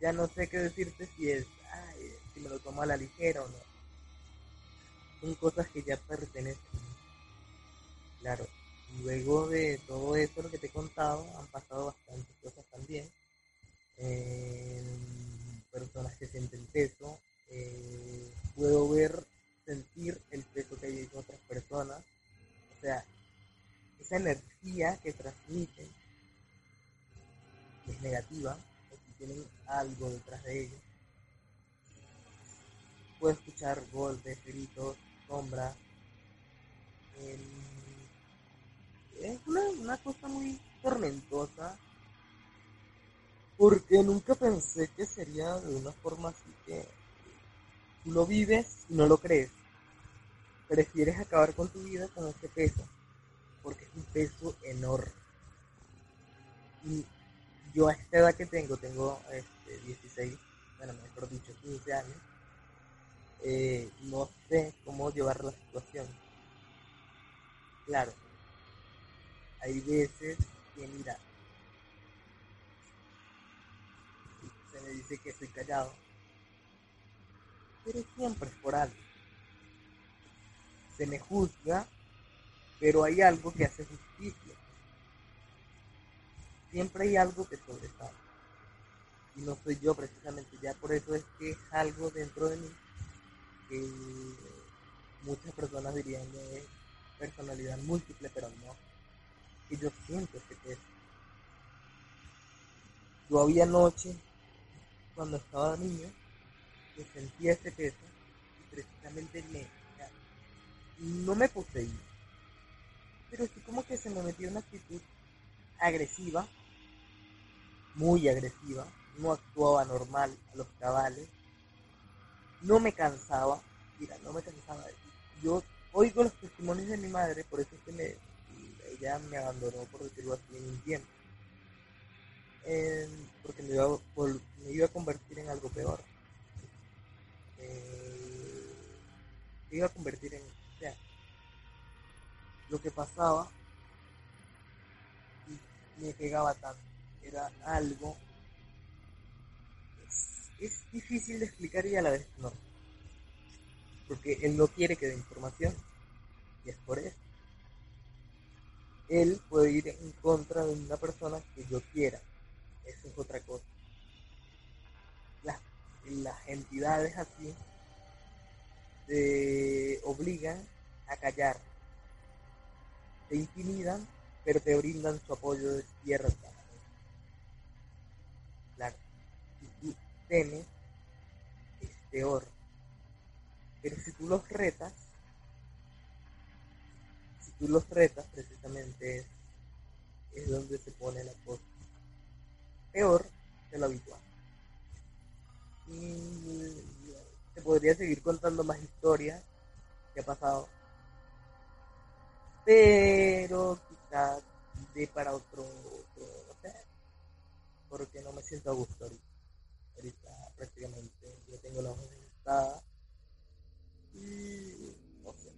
Ya no sé qué decirte si es, si me lo tomo a la ligera o no son cosas que ya pertenecen. Claro, luego de todo eso lo que te he contado, han pasado bastantes cosas también. personas que sienten peso, eh, puedo ver, sentir el peso que hay en otras personas, o sea, esa energía que transmiten es negativa, si tienen algo detrás de ellos. Puedo escuchar golpes, gritos, sombra. Es una, cosa muy tormentosa. Porque nunca pensé que sería de una forma así que tú lo vives y no lo crees. Prefieres acabar con tu vida con ese peso. Porque es un peso enorme. Y yo a esta edad que tengo, tengo este, 16, bueno, mejor dicho, 15 años eh, no sé cómo llevar la situación. Claro, hay veces que, mira, se me dice que soy callado, pero siempre es por algo. Se me juzga, pero hay algo que hace justicia. Siempre hay algo que sobresale. Y no soy yo precisamente, ya por eso es que es algo dentro de mí que muchas personas dirían de personalidad múltiple, pero no. Y yo siento ese peso. Yo había noche, cuando estaba niño, que sentía ese peso y precisamente me, no me poseía, pero sí como que se me metió una actitud agresiva, muy agresiva, no actuaba normal a los cabales, no me cansaba, mira, no me cansaba. Yo oigo los testimonios de mi madre, por eso es que me, ella me abandonó, por decirlo así, en un tiempo. porque me iba, me iba, a convertir en algo peor. Eh, me iba a convertir en... O sea, lo que pasaba y me pegaba tanto. Era algo es difícil de explicar y a la vez no. Porque él no quiere que dé información. Y es por eso. Él puede ir en contra de una persona que yo quiera. Eso es otra cosa. Las, las entidades así te obligan a callar. Te intimidan, pero te brindan su apoyo de tierra. Claro temes es peor, Pero si tú los retas, si tú los retas precisamente es, donde se pone la cosa peor de lo habitual. Y se podría seguir contando más historias que ha pasado. Pero quizás de para otro, otro porque no me siento a gusto ahorita. Ahorita prácticamente yo tengo la hoja y no sé,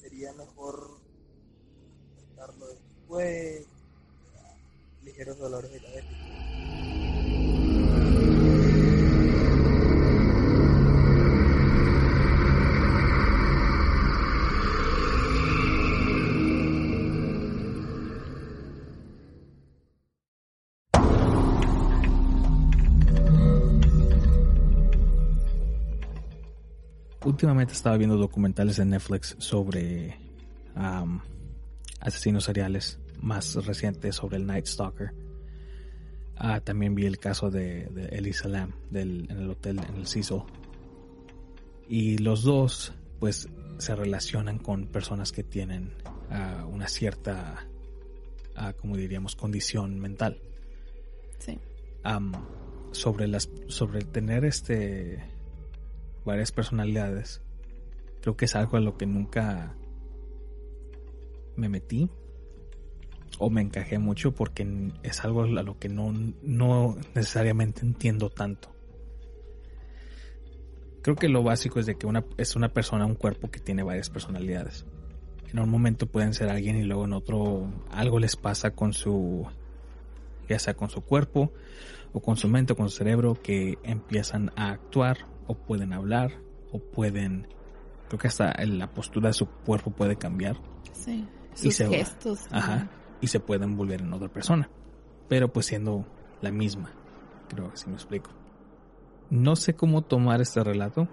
sería mejor contarlo después, ligeros dolores de cabeza. últimamente estaba viendo documentales en Netflix sobre asesinos seriales más recientes sobre el Night Stalker. Ah, también vi el caso de, Elisa Lam del, en el hotel en el Cecil. Y los dos, pues, se relacionan con personas que tienen ah, una cierta, uh, como diríamos, condición mental. Sí. sobre las, sobre tener este varias personalidades, creo que es algo a lo que nunca me metí o me encajé mucho porque es algo a lo que no, no necesariamente entiendo tanto. Creo que lo básico es de que una, es una persona, un cuerpo que tiene varias personalidades. En un momento pueden ser alguien y luego en otro algo les pasa con su, ya sea con su cuerpo o con su mente o con su cerebro que empiezan a actuar o pueden hablar o pueden creo que hasta la postura de su cuerpo puede cambiar sí sus gestos ajá. y se pueden volver en otra persona. Pero pues siendo la misma creo que sí me explico. No sé cómo tomar este relato.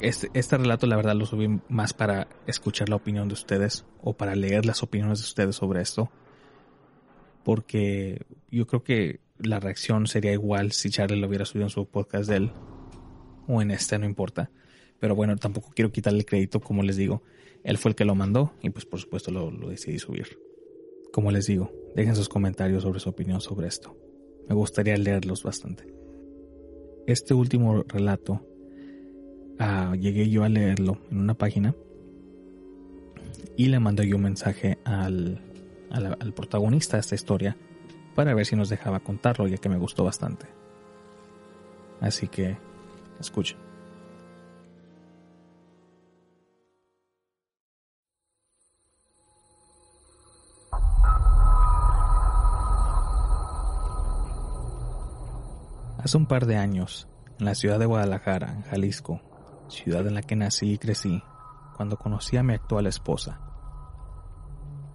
Este, este relato la verdad lo subí más para escuchar la opinión de ustedes o para leer las opiniones de ustedes sobre esto. Porque yo creo que la reacción sería igual si Charlie lo hubiera subido en su podcast de él. O en este, no importa. Pero bueno, tampoco quiero quitarle el crédito, como les digo. Él fue el que lo mandó y pues por supuesto lo, decidí subir. Como les digo, dejen sus comentarios sobre su opinión sobre esto. Me gustaría leerlos bastante. Este último relato, ah, llegué yo a leerlo en una página y le mandé yo un mensaje al, al protagonista de esta historia para ver si nos dejaba contarlo, ya que me gustó bastante. Así que, escuchen. Hace un par de años, en la ciudad de Guadalajara, en Jalisco, ciudad en la que nací y crecí, cuando conocí a mi actual esposa,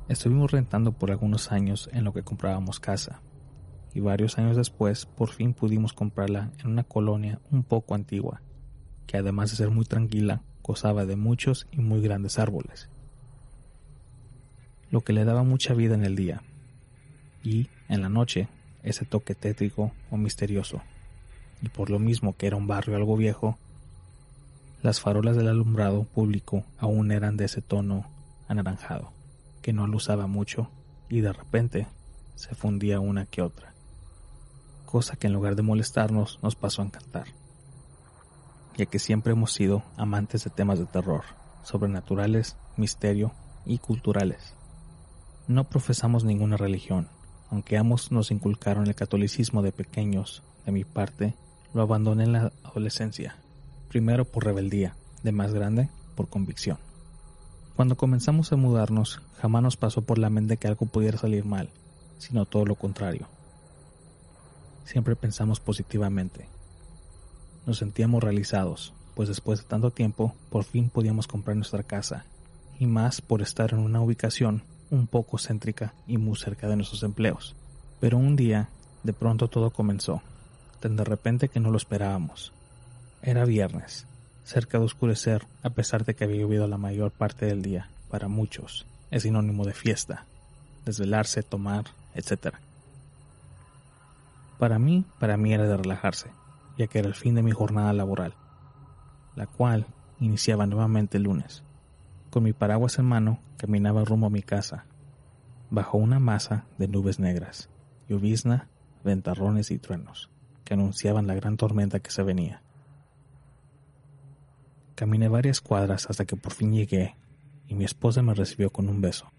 Estuvimos rentando por algunos años en lo que comprábamos casa, y varios años después por fin pudimos comprarla en una colonia un poco antigua, que además de ser muy tranquila, gozaba de muchos y muy grandes árboles, lo que le daba mucha vida en el día, y, en la noche, ese toque tétrico o misterioso, y por lo mismo que era un barrio algo viejo, las farolas del alumbrado público aún eran de ese tono anaranjado que no lo usaba mucho y de repente se fundía una que otra, cosa que en lugar de molestarnos nos pasó a encantar, ya que siempre hemos sido amantes de temas de terror, sobrenaturales, misterio y culturales. No profesamos ninguna religión, aunque ambos nos inculcaron el catolicismo de pequeños, de mi parte, lo abandoné en la adolescencia, primero por rebeldía, de más grande por convicción. Cuando comenzamos a mudarnos, jamás nos pasó por la mente que algo pudiera salir mal, sino todo lo contrario. Siempre pensamos positivamente. Nos sentíamos realizados, pues después de tanto tiempo, por fin podíamos comprar nuestra casa, y más por estar en una ubicación un poco céntrica y muy cerca de nuestros empleos. Pero un día, de pronto todo comenzó, tan de repente que no lo esperábamos. Era viernes, cerca de oscurecer, a pesar de que había llovido la mayor parte del día, para muchos, es sinónimo de fiesta, desvelarse, tomar, etc. Para mí, para mí era de relajarse, ya que era el fin de mi jornada laboral. la cual iniciaba nuevamente el lunes. Con mi paraguas en mano, caminaba rumbo a mi casa, bajo una masa de nubes negras, llovizna, ventarrones y truenos, que anunciaban la gran tormenta que se venía. Caminé varias cuadras hasta que por fin llegué y mi esposa me recibió con un beso,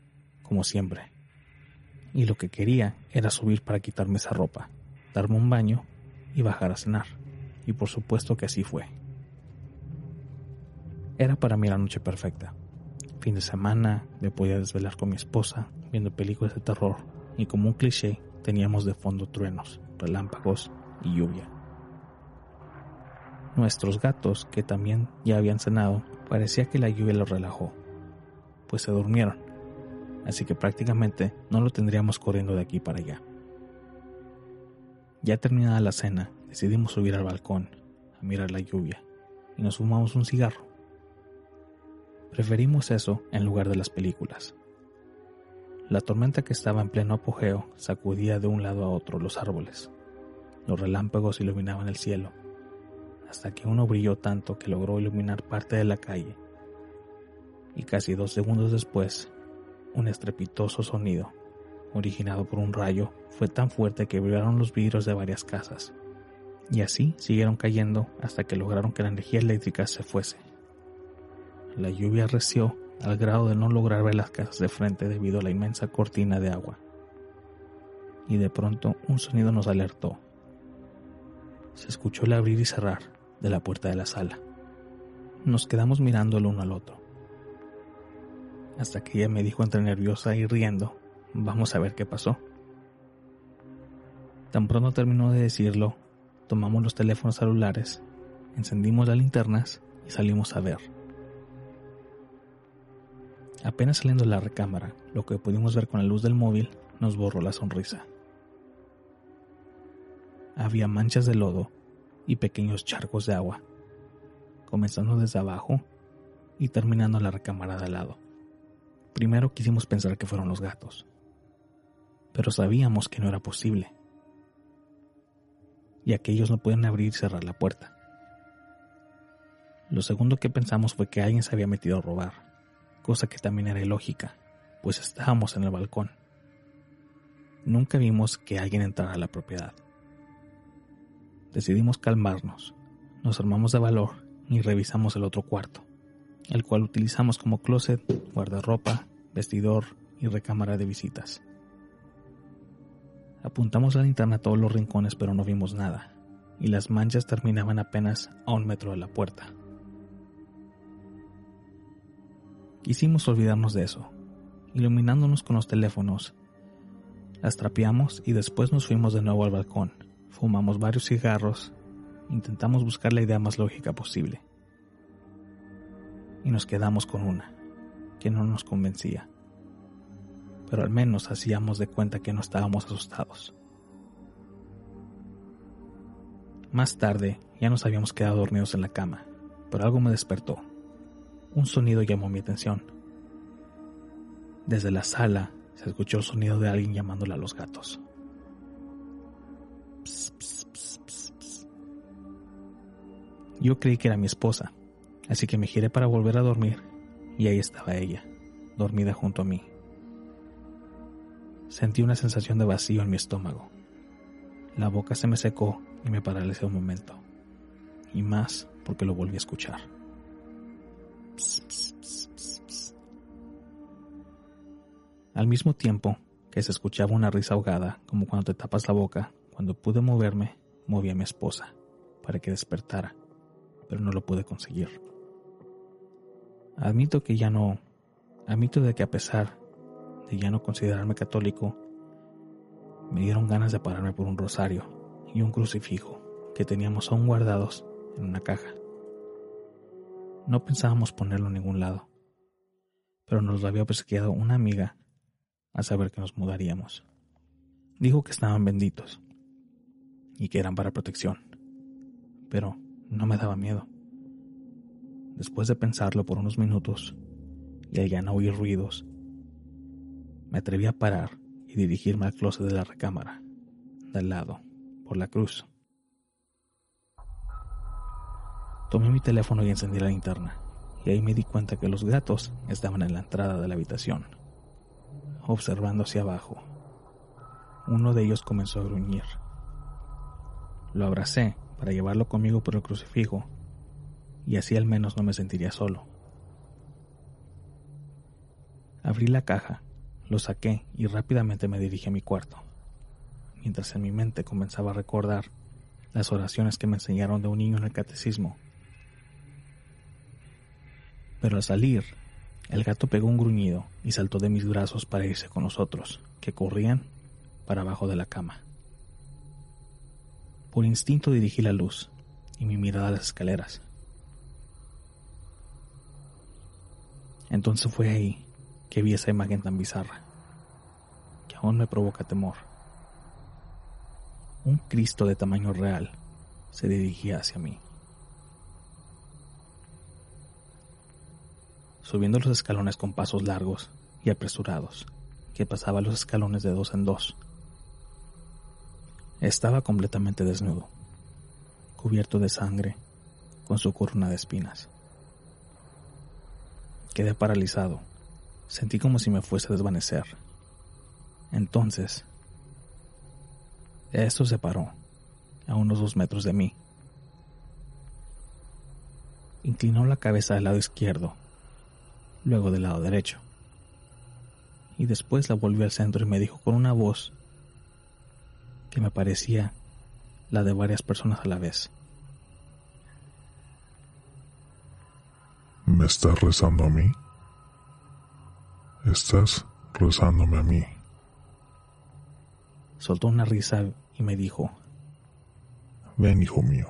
como siempre. Y lo que quería era subir para quitarme esa ropa, darme un baño y bajar a cenar. Y por supuesto que así fue. Era para mí la noche perfecta. Fin de semana, me podía desvelar con mi esposa, viendo películas de terror, y como un cliché, teníamos de fondo truenos, relámpagos y lluvia. Nuestros gatos, que también ya habían cenado, parecía que la lluvia los relajó, pues se durmieron, así que prácticamente no lo tendríamos corriendo de aquí para allá. Ya terminada la cena, decidimos subir al balcón a mirar la lluvia y nos fumamos un cigarro. Preferimos eso en lugar de las películas. La tormenta que estaba en pleno apogeo sacudía de un lado a otro los árboles. Los relámpagos iluminaban el cielo, hasta que uno brilló tanto que logró iluminar parte de la calle. Y casi dos segundos después, un estrepitoso sonido, originado por un rayo, fue tan fuerte que brillaron los vidrios de varias casas. Y así siguieron cayendo hasta que lograron que la energía eléctrica se fuese. La lluvia reció al grado de no lograr ver las casas de frente debido a la inmensa cortina de agua. Y de pronto un sonido nos alertó. Se escuchó el abrir y cerrar de la puerta de la sala. Nos quedamos mirando el uno al otro. Hasta que ella me dijo entre nerviosa y riendo, vamos a ver qué pasó. Tan pronto terminó de decirlo, tomamos los teléfonos celulares, encendimos las linternas y salimos a ver. Apenas saliendo de la recámara, lo que pudimos ver con la luz del móvil nos borró la sonrisa. Había manchas de lodo y pequeños charcos de agua, comenzando desde abajo y terminando la recámara de al lado. Primero quisimos pensar que fueron los gatos, pero sabíamos que no era posible, ya que ellos no pueden abrir y cerrar la puerta. Lo segundo que pensamos fue que alguien se había metido a robar cosa que también era ilógica, pues estábamos en el balcón. Nunca vimos que alguien entrara a la propiedad. Decidimos calmarnos, nos armamos de valor y revisamos el otro cuarto, el cual utilizamos como closet, guardarropa, vestidor y recámara de visitas. Apuntamos la linterna a todos los rincones pero no vimos nada, y las manchas terminaban apenas a un metro de la puerta. Quisimos olvidarnos de eso, iluminándonos con los teléfonos. Las trapeamos y después nos fuimos de nuevo al balcón. Fumamos varios cigarros, intentamos buscar la idea más lógica posible. Y nos quedamos con una, que no nos convencía. Pero al menos hacíamos de cuenta que no estábamos asustados. Más tarde ya nos habíamos quedado dormidos en la cama, pero algo me despertó un sonido llamó mi atención. Desde la sala se escuchó el sonido de alguien llamándole a los gatos. Yo creí que era mi esposa, así que me giré para volver a dormir y ahí estaba ella, dormida junto a mí. Sentí una sensación de vacío en mi estómago. La boca se me secó y me paralicé un momento, y más porque lo volví a escuchar. Al mismo tiempo que se escuchaba una risa ahogada, como cuando te tapas la boca, cuando pude moverme, moví a mi esposa para que despertara, pero no lo pude conseguir. Admito que ya no, admito de que a pesar de ya no considerarme católico, me dieron ganas de pararme por un rosario y un crucifijo que teníamos aún guardados en una caja. No pensábamos ponerlo en ningún lado, pero nos lo había obsequiado una amiga a saber que nos mudaríamos. Dijo que estaban benditos y que eran para protección, pero no me daba miedo. Después de pensarlo por unos minutos y al ya no oír ruidos, me atreví a parar y dirigirme al closet de la recámara, de al lado, por la cruz. Tomé mi teléfono y encendí la linterna, y ahí me di cuenta que los gatos estaban en la entrada de la habitación, observando hacia abajo. Uno de ellos comenzó a gruñir. Lo abracé para llevarlo conmigo por el crucifijo, y así al menos no me sentiría solo. Abrí la caja, lo saqué y rápidamente me dirigí a mi cuarto, mientras en mi mente comenzaba a recordar las oraciones que me enseñaron de un niño en el catecismo pero al salir, el gato pegó un gruñido y saltó de mis brazos para irse con los otros, que corrían para abajo de la cama. Por instinto dirigí la luz y mi mirada a las escaleras. Entonces fue ahí que vi esa imagen tan bizarra, que aún me provoca temor. Un Cristo de tamaño real se dirigía hacia mí. subiendo los escalones con pasos largos y apresurados, que pasaba los escalones de dos en dos. Estaba completamente desnudo, cubierto de sangre, con su corona de espinas. Quedé paralizado. Sentí como si me fuese a desvanecer. Entonces, esto se paró, a unos dos metros de mí. Inclinó la cabeza al lado izquierdo luego del lado derecho. Y después la volvió al centro y me dijo con una voz que me parecía la de varias personas a la vez. ¿Me estás rezando a mí? Estás rezándome a mí. Soltó una risa y me dijo, Ven, hijo mío,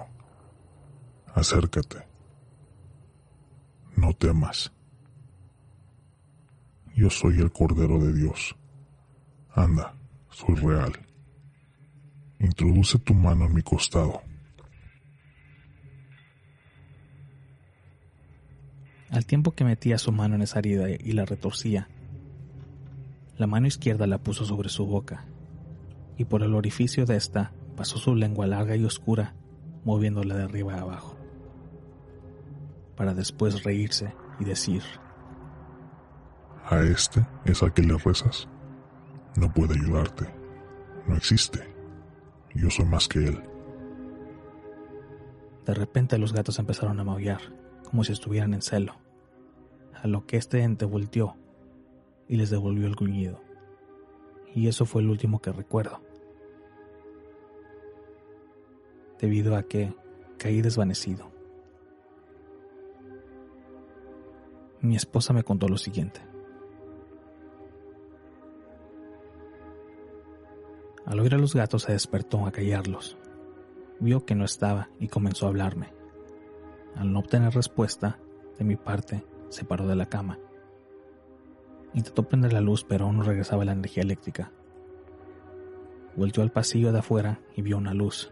acércate. No temas. Yo soy el Cordero de Dios. Anda, soy real. Introduce tu mano en mi costado. Al tiempo que metía su mano en esa herida y la retorcía, la mano izquierda la puso sobre su boca, y por el orificio de esta pasó su lengua larga y oscura, moviéndola de arriba a abajo, para después reírse y decir, a este es al que le rezas. No puede ayudarte. No existe. Yo soy más que él. De repente los gatos empezaron a maullar, como si estuvieran en celo, a lo que este ente volteó y les devolvió el gruñido. Y eso fue el último que recuerdo. Debido a que caí desvanecido. Mi esposa me contó lo siguiente. Al oír a los gatos se despertó a callarlos. Vio que no estaba y comenzó a hablarme. Al no obtener respuesta, de mi parte, se paró de la cama. Intentó prender la luz, pero aún no regresaba la energía eléctrica. Volteó al pasillo de afuera y vio una luz.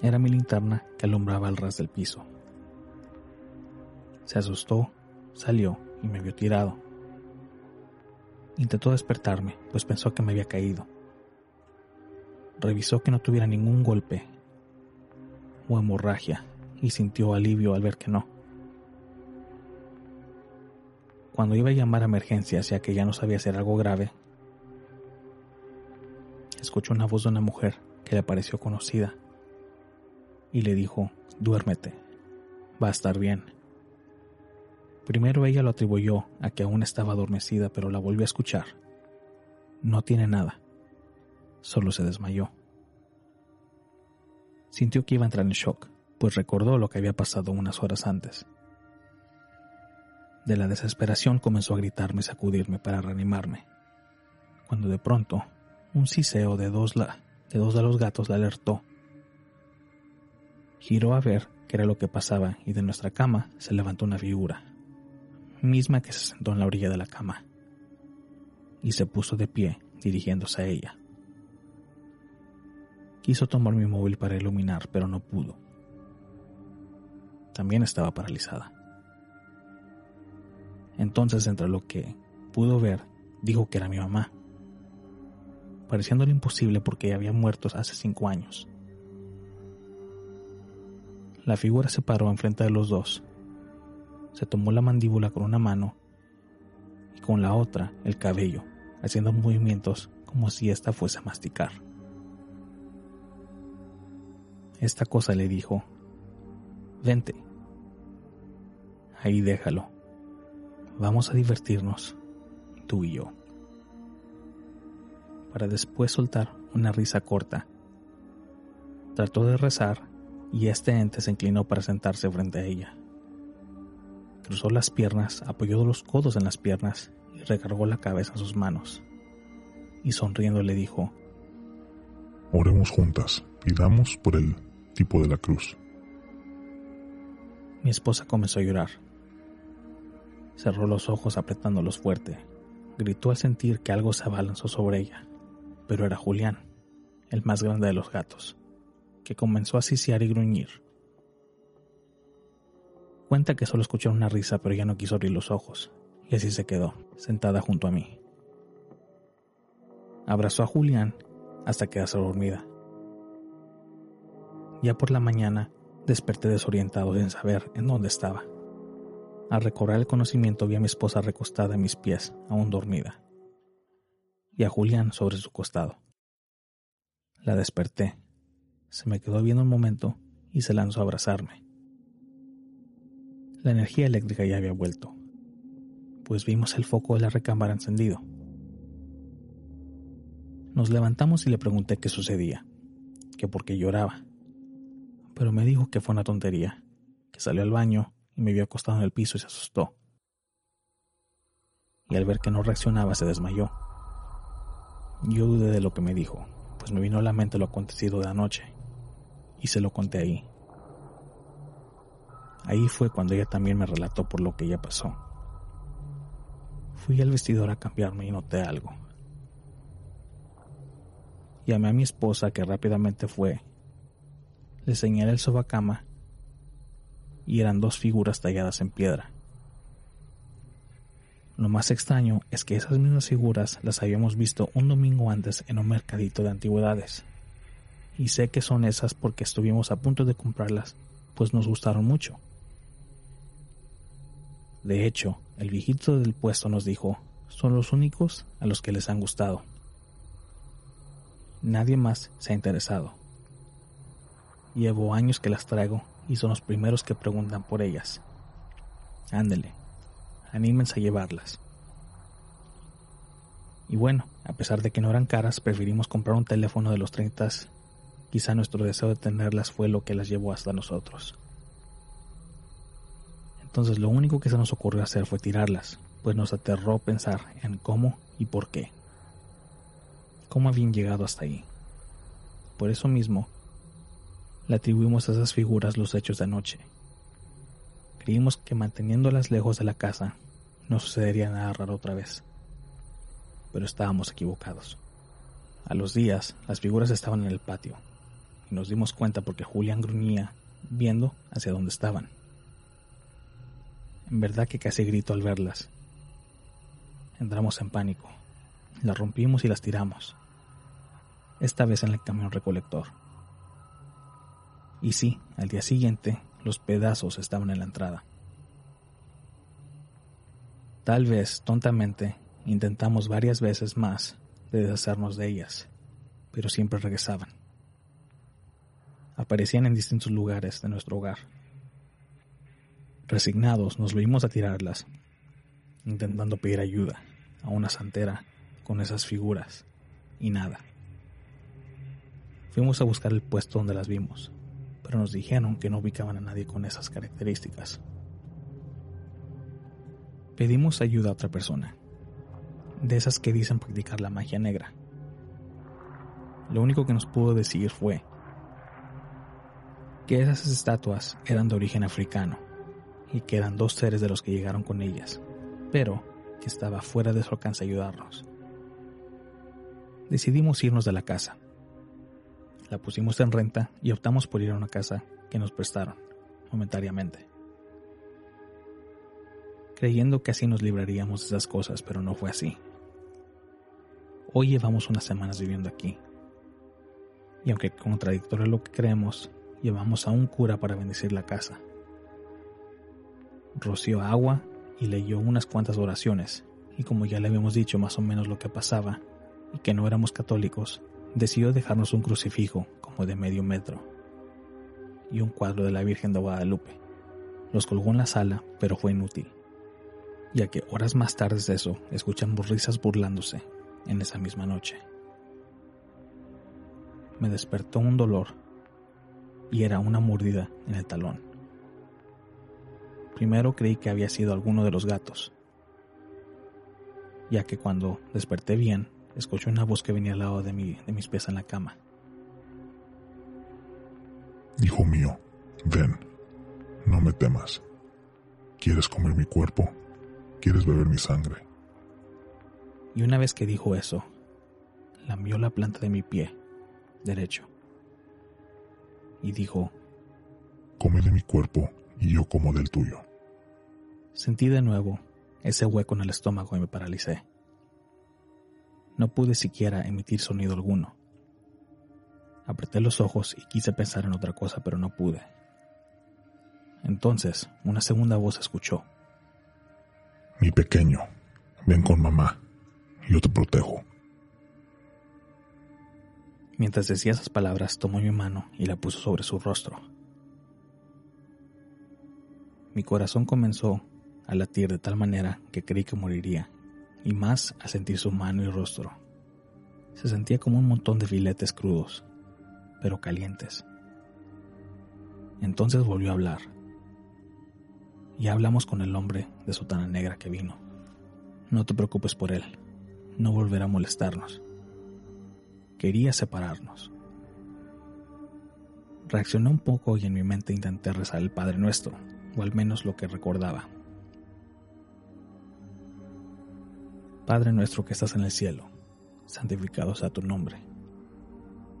Era mi linterna que alumbraba el ras del piso. Se asustó, salió y me vio tirado. Intentó despertarme, pues pensó que me había caído. Revisó que no tuviera ningún golpe o hemorragia y sintió alivio al ver que no. Cuando iba a llamar a emergencias ya que ya no sabía hacer algo grave, escuchó una voz de una mujer que le pareció conocida y le dijo, duérmete, va a estar bien. Primero ella lo atribuyó a que aún estaba adormecida, pero la volvió a escuchar. No tiene nada. Solo se desmayó. Sintió que iba a entrar en shock, pues recordó lo que había pasado unas horas antes. De la desesperación comenzó a gritarme y sacudirme para reanimarme, cuando de pronto un siseo de dos, de dos de los gatos la alertó. Giró a ver qué era lo que pasaba y de nuestra cama se levantó una figura misma que se sentó en la orilla de la cama y se puso de pie dirigiéndose a ella. Quiso tomar mi móvil para iluminar, pero no pudo. También estaba paralizada. Entonces, entre lo que pudo ver, dijo que era mi mamá, pareciéndole imposible porque había muerto hace cinco años. la figura se paró enfrente de los dos. Se tomó la mandíbula con una mano y con la otra el cabello, haciendo movimientos como si ésta fuese a masticar. Esta cosa le dijo, vente, ahí déjalo, vamos a divertirnos, tú y yo. Para después soltar una risa corta. Trató de rezar y este ente se inclinó para sentarse frente a ella. Cruzó las piernas, apoyó los codos en las piernas y recargó la cabeza en sus manos. Y sonriendo le dijo, Oremos juntas, pidamos por el tipo de la cruz. Mi esposa comenzó a llorar. Cerró los ojos apretándolos fuerte. Gritó al sentir que algo se abalanzó sobre ella, pero era Julián, el más grande de los gatos, que comenzó a siciar y gruñir. Cuenta que solo escuchó una risa, pero ya no quiso abrir los ojos, y así se quedó, sentada junto a mí. Abrazó a Julián hasta quedarse dormida. Ya por la mañana desperté desorientado sin saber en dónde estaba. Al recobrar el conocimiento vi a mi esposa recostada en mis pies, aún dormida, y a Julián sobre su costado. La desperté, se me quedó viendo un momento y se lanzó a abrazarme. La energía eléctrica ya había vuelto, pues vimos el foco de la recámara encendido. Nos levantamos y le pregunté qué sucedía, que por qué lloraba pero me dijo que fue una tontería, que salió al baño y me vio acostado en el piso y se asustó. Y al ver que no reaccionaba se desmayó. Yo dudé de lo que me dijo, pues me vino a la mente lo acontecido de anoche, y se lo conté ahí. Ahí fue cuando ella también me relató por lo que ella pasó. Fui al vestidor a cambiarme y noté algo. Llamé a mi esposa que rápidamente fue le señalé el sobacama y eran dos figuras talladas en piedra. Lo más extraño es que esas mismas figuras las habíamos visto un domingo antes en un mercadito de antigüedades. Y sé que son esas porque estuvimos a punto de comprarlas, pues nos gustaron mucho. De hecho, el viejito del puesto nos dijo, son los únicos a los que les han gustado. Nadie más se ha interesado. Llevo años que las traigo y son los primeros que preguntan por ellas. Ándele, anímense a llevarlas. Y bueno, a pesar de que no eran caras, preferimos comprar un teléfono de los 30. Quizá nuestro deseo de tenerlas fue lo que las llevó hasta nosotros. Entonces lo único que se nos ocurrió hacer fue tirarlas, pues nos aterró pensar en cómo y por qué. Cómo habían llegado hasta ahí. Por eso mismo, le atribuimos a esas figuras los hechos de anoche. Creímos que manteniéndolas lejos de la casa no sucedería nada raro otra vez. Pero estábamos equivocados. A los días, las figuras estaban en el patio, y nos dimos cuenta porque Julián gruñía, viendo hacia dónde estaban. En verdad que casi grito al verlas. Entramos en pánico. Las rompimos y las tiramos. Esta vez en el camión recolector. Y sí, al día siguiente los pedazos estaban en la entrada. Tal vez, tontamente, intentamos varias veces más de deshacernos de ellas, pero siempre regresaban. Aparecían en distintos lugares de nuestro hogar. Resignados, nos vimos a tirarlas, intentando pedir ayuda a una santera con esas figuras, y nada. Fuimos a buscar el puesto donde las vimos, pero nos dijeron que no ubicaban a nadie con esas características. Pedimos ayuda a otra persona, de esas que dicen practicar la magia negra. Lo único que nos pudo decir fue que esas estatuas eran de origen africano y que eran dos seres de los que llegaron con ellas, pero que estaba fuera de su alcance ayudarnos. Decidimos irnos de la casa la pusimos en renta y optamos por ir a una casa que nos prestaron, momentáneamente. Creyendo que así nos libraríamos de esas cosas, pero no fue así. Hoy llevamos unas semanas viviendo aquí. Y aunque contradictorio lo que creemos, llevamos a un cura para bendecir la casa. Roció agua y leyó unas cuantas oraciones, y como ya le habíamos dicho más o menos lo que pasaba, y que no éramos católicos, decidió dejarnos un crucifijo como de medio metro y un cuadro de la Virgen de Guadalupe. Los colgó en la sala, pero fue inútil, ya que horas más tarde de eso escuchamos risas burlándose en esa misma noche. Me despertó un dolor y era una mordida en el talón. Primero creí que había sido alguno de los gatos, ya que cuando desperté bien, escuché una voz que venía al lado de, de mis pies en la cama. Hijo mío, ven, no me temas. ¿Quieres comer mi cuerpo? ¿Quieres beber mi sangre? Y una vez que dijo eso, lamió la planta de mi pie derecho y dijo, Come de mi cuerpo y yo como del tuyo. Sentí de nuevo ese hueco en el estómago y me paralicé. No pude siquiera emitir sonido alguno. Apreté los ojos y quise pensar en otra cosa, pero no pude. Entonces, una segunda voz escuchó. Mi pequeño, ven con mamá. Yo te protejo. Mientras decía esas palabras, tomó mi mano y la puso sobre su rostro. Mi corazón comenzó a latir de tal manera que creí que moriría, y más a sentir su mano y rostro. Se sentía como un montón de filetes crudos, pero calientes. Entonces volvió a hablar. Y hablamos con el hombre de sotana negra que vino. No te preocupes por él, no volverá a molestarnos quería separarnos. Reaccioné un poco y en mi mente intenté rezar el Padre Nuestro, o al menos lo que recordaba. Padre nuestro que estás en el cielo, santificado sea tu nombre.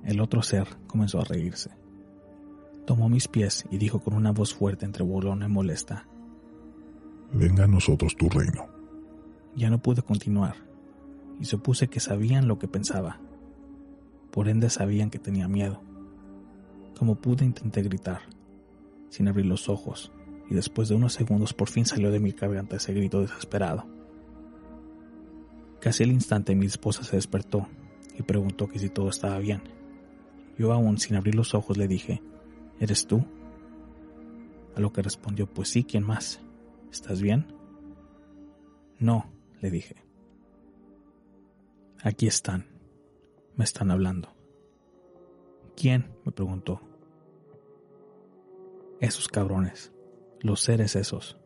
El otro ser comenzó a reírse. Tomó mis pies y dijo con una voz fuerte entre burlona y molesta, Venga a nosotros tu reino. Ya no pude continuar, y supuse que sabían lo que pensaba, por ende sabían que tenía miedo. Como pude intenté gritar, sin abrir los ojos, y después de unos segundos por fin salió de mi garganta ese grito desesperado. Casi al instante mi esposa se despertó y preguntó que si todo estaba bien. Yo aún sin abrir los ojos le dije, ¿eres tú? A lo que respondió, pues sí, ¿quién más? ¿Estás bien? No, le dije. Aquí están me están hablando. ¿Quién? me preguntó. Esos cabrones, los seres esos.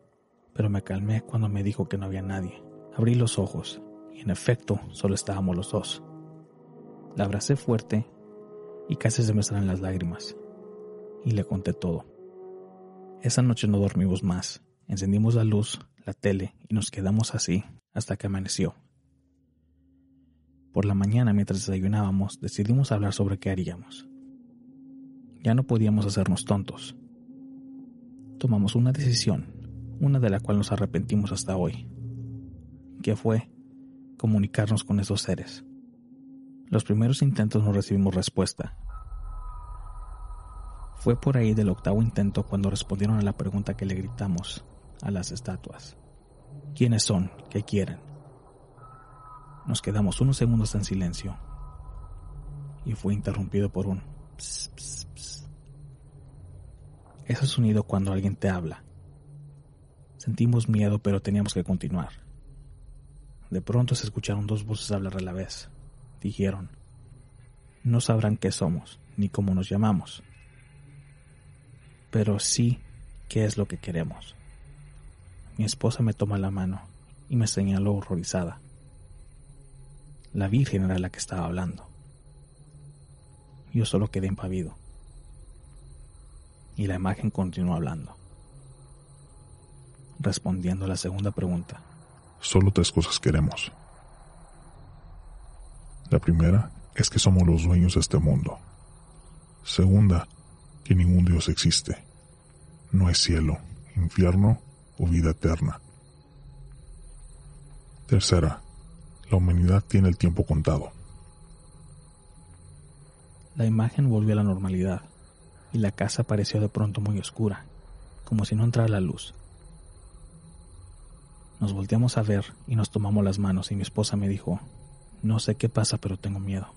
Pero me calmé cuando me dijo que no había nadie. Abrí los ojos y en efecto solo estábamos los dos. La abracé fuerte y casi se me salen las lágrimas. Y le conté todo. Esa noche no dormimos más. Encendimos la luz, la tele y nos quedamos así hasta que amaneció. Por la mañana, mientras desayunábamos, decidimos hablar sobre qué haríamos. Ya no podíamos hacernos tontos. Tomamos una decisión, una de la cual nos arrepentimos hasta hoy, que fue comunicarnos con esos seres. Los primeros intentos no recibimos respuesta. Fue por ahí del octavo intento cuando respondieron a la pregunta que le gritamos a las estatuas. ¿Quiénes son? ¿Qué quieren? Nos quedamos unos segundos en silencio y fue interrumpido por un ps. Ese sonido cuando alguien te habla. Sentimos miedo pero teníamos que continuar. De pronto se escucharon dos voces hablar a la vez. Dijeron, no sabrán qué somos ni cómo nos llamamos, pero sí qué es lo que queremos. Mi esposa me toma la mano y me señaló horrorizada. La Virgen era la que estaba hablando. Yo solo quedé impavido. Y la imagen continuó hablando. Respondiendo a la segunda pregunta. Solo tres cosas queremos. La primera es que somos los dueños de este mundo. Segunda, que ningún Dios existe. No hay cielo, infierno o vida eterna. Tercera, la humanidad tiene el tiempo contado. La imagen volvió a la normalidad y la casa pareció de pronto muy oscura, como si no entrara la luz. Nos volteamos a ver y nos tomamos las manos y mi esposa me dijo, no sé qué pasa pero tengo miedo.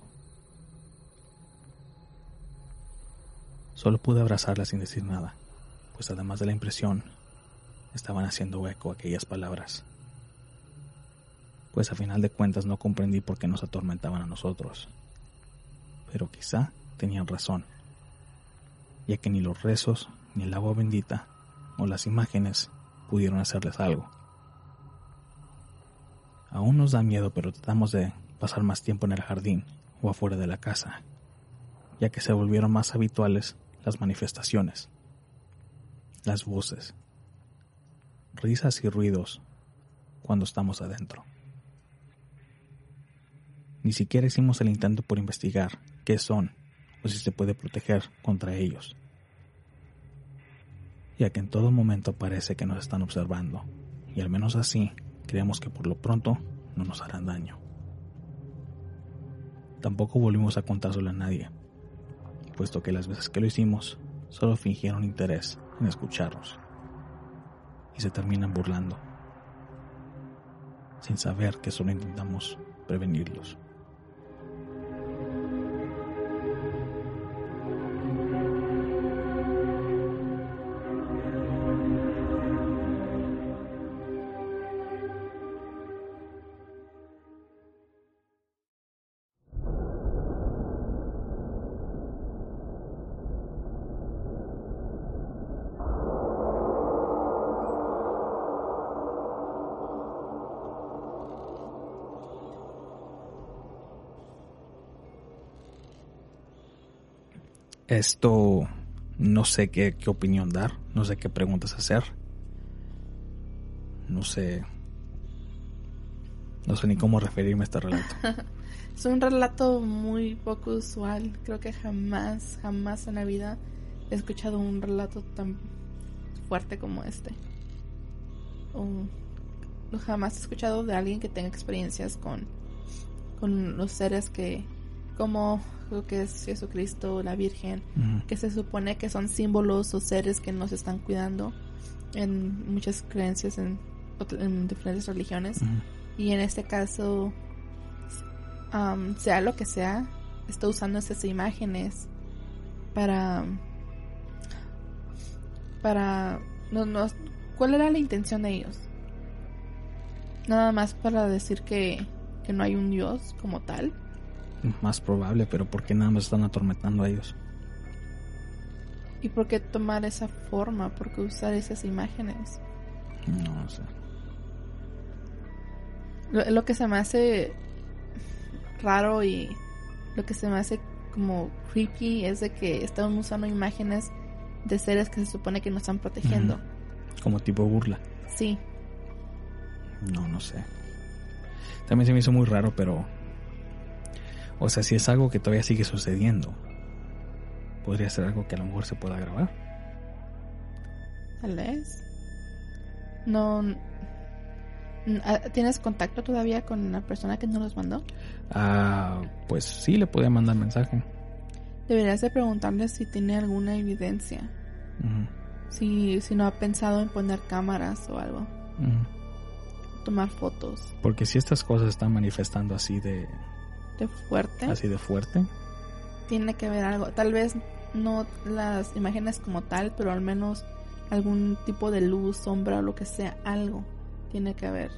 Solo pude abrazarla sin decir nada, pues además de la impresión, estaban haciendo eco aquellas palabras. Pues a final de cuentas no comprendí por qué nos atormentaban a nosotros. Pero quizá tenían razón, ya que ni los rezos, ni el agua bendita, o las imágenes pudieron hacerles algo. Aún nos da miedo, pero tratamos de pasar más tiempo en el jardín o afuera de la casa, ya que se volvieron más habituales las manifestaciones, las voces, risas y ruidos cuando estamos adentro. Ni siquiera hicimos el intento por investigar qué son o si se puede proteger contra ellos, ya que en todo momento parece que nos están observando, y al menos así creemos que por lo pronto no nos harán daño. Tampoco volvimos a contárselo a nadie, puesto que las veces que lo hicimos solo fingieron interés en escucharnos y se terminan burlando, sin saber que solo intentamos prevenirlos. Esto no sé qué, qué, opinión dar, no sé qué preguntas hacer. No sé. No sé ni cómo referirme a este relato. <laughs> es un relato muy poco usual. Creo que jamás, jamás en la vida he escuchado un relato tan fuerte como este. O jamás he escuchado de alguien que tenga experiencias con, con los seres que, como lo que es Jesucristo, la Virgen, que se supone que son símbolos o seres que nos están cuidando en muchas creencias en, diferentes religiones. Y en este caso, sea lo que sea, está usando esas imágenes para... para... No, no, ¿Cuál era la intención de ellos? Nada más para decir que, que no hay un Dios como tal más probable, pero ¿por qué nada más están atormentando a ellos? ¿Y por qué tomar esa forma? ¿Por qué usar esas imágenes? No sé. Lo, lo, que se me hace raro y lo que se me hace como creepy es de que están usando imágenes de seres que se supone que nos están protegiendo. Como tipo burla. Sí. No, no sé. También se me hizo muy raro, pero o sea, si es algo que todavía sigue sucediendo, podría ser algo que a lo mejor se pueda grabar. Tal vez. No. Ah, ¿Tienes contacto todavía con la persona que nos los mandó? Ah, pues sí, le podía mandar mensaje. Deberías de preguntarle si tiene alguna evidencia. si, si no ha pensado en poner cámaras o algo. Tomar fotos. Porque si estas cosas están manifestando así de, fuerte. Así de fuerte. Tiene que ver algo. Tal vez no las imágenes como tal, pero al menos algún tipo de luz, sombra o lo que sea, algo tiene que haber.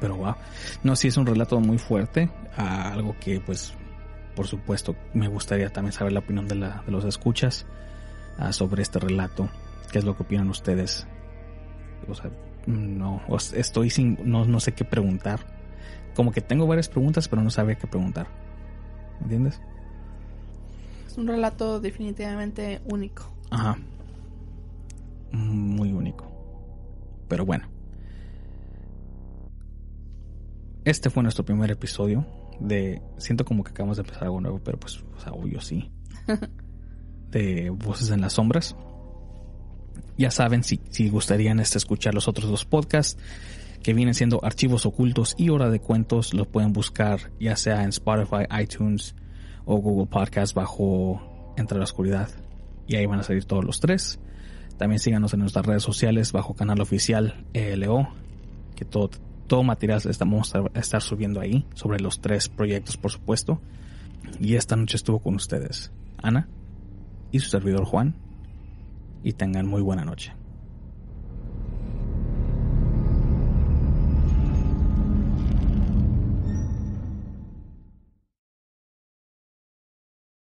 Pero wow. No, sí es un relato muy fuerte. algo que pues por supuesto me gustaría también saber la opinión de, la, de los escuchas sobre este relato. ¿Qué es lo que opinan ustedes? O sea, no, estoy sin, no, no sé qué preguntar. Como que tengo varias preguntas, pero no sabía qué preguntar. ¿Entiendes? Es un relato definitivamente único. Ajá. Muy único. Pero bueno. Este fue nuestro primer episodio de... Siento como que acabamos de empezar algo nuevo, pero pues, o sea, obvio sí. <laughs> de Voces en las Sombras. Ya saben, si, si gustarían este, escuchar los otros dos podcasts, que vienen siendo Archivos Ocultos y Hora de Cuentos, lo pueden buscar ya sea en Spotify, iTunes o Google Podcast bajo Entre la Oscuridad. Y ahí van a salir todos los tres. También síganos en nuestras redes sociales bajo canal oficial ELO, que todo, todo material estamos a estar subiendo ahí, sobre los tres proyectos, por supuesto. Y esta noche estuvo con ustedes Ana y su servidor Juan. Y tengan muy buena noche.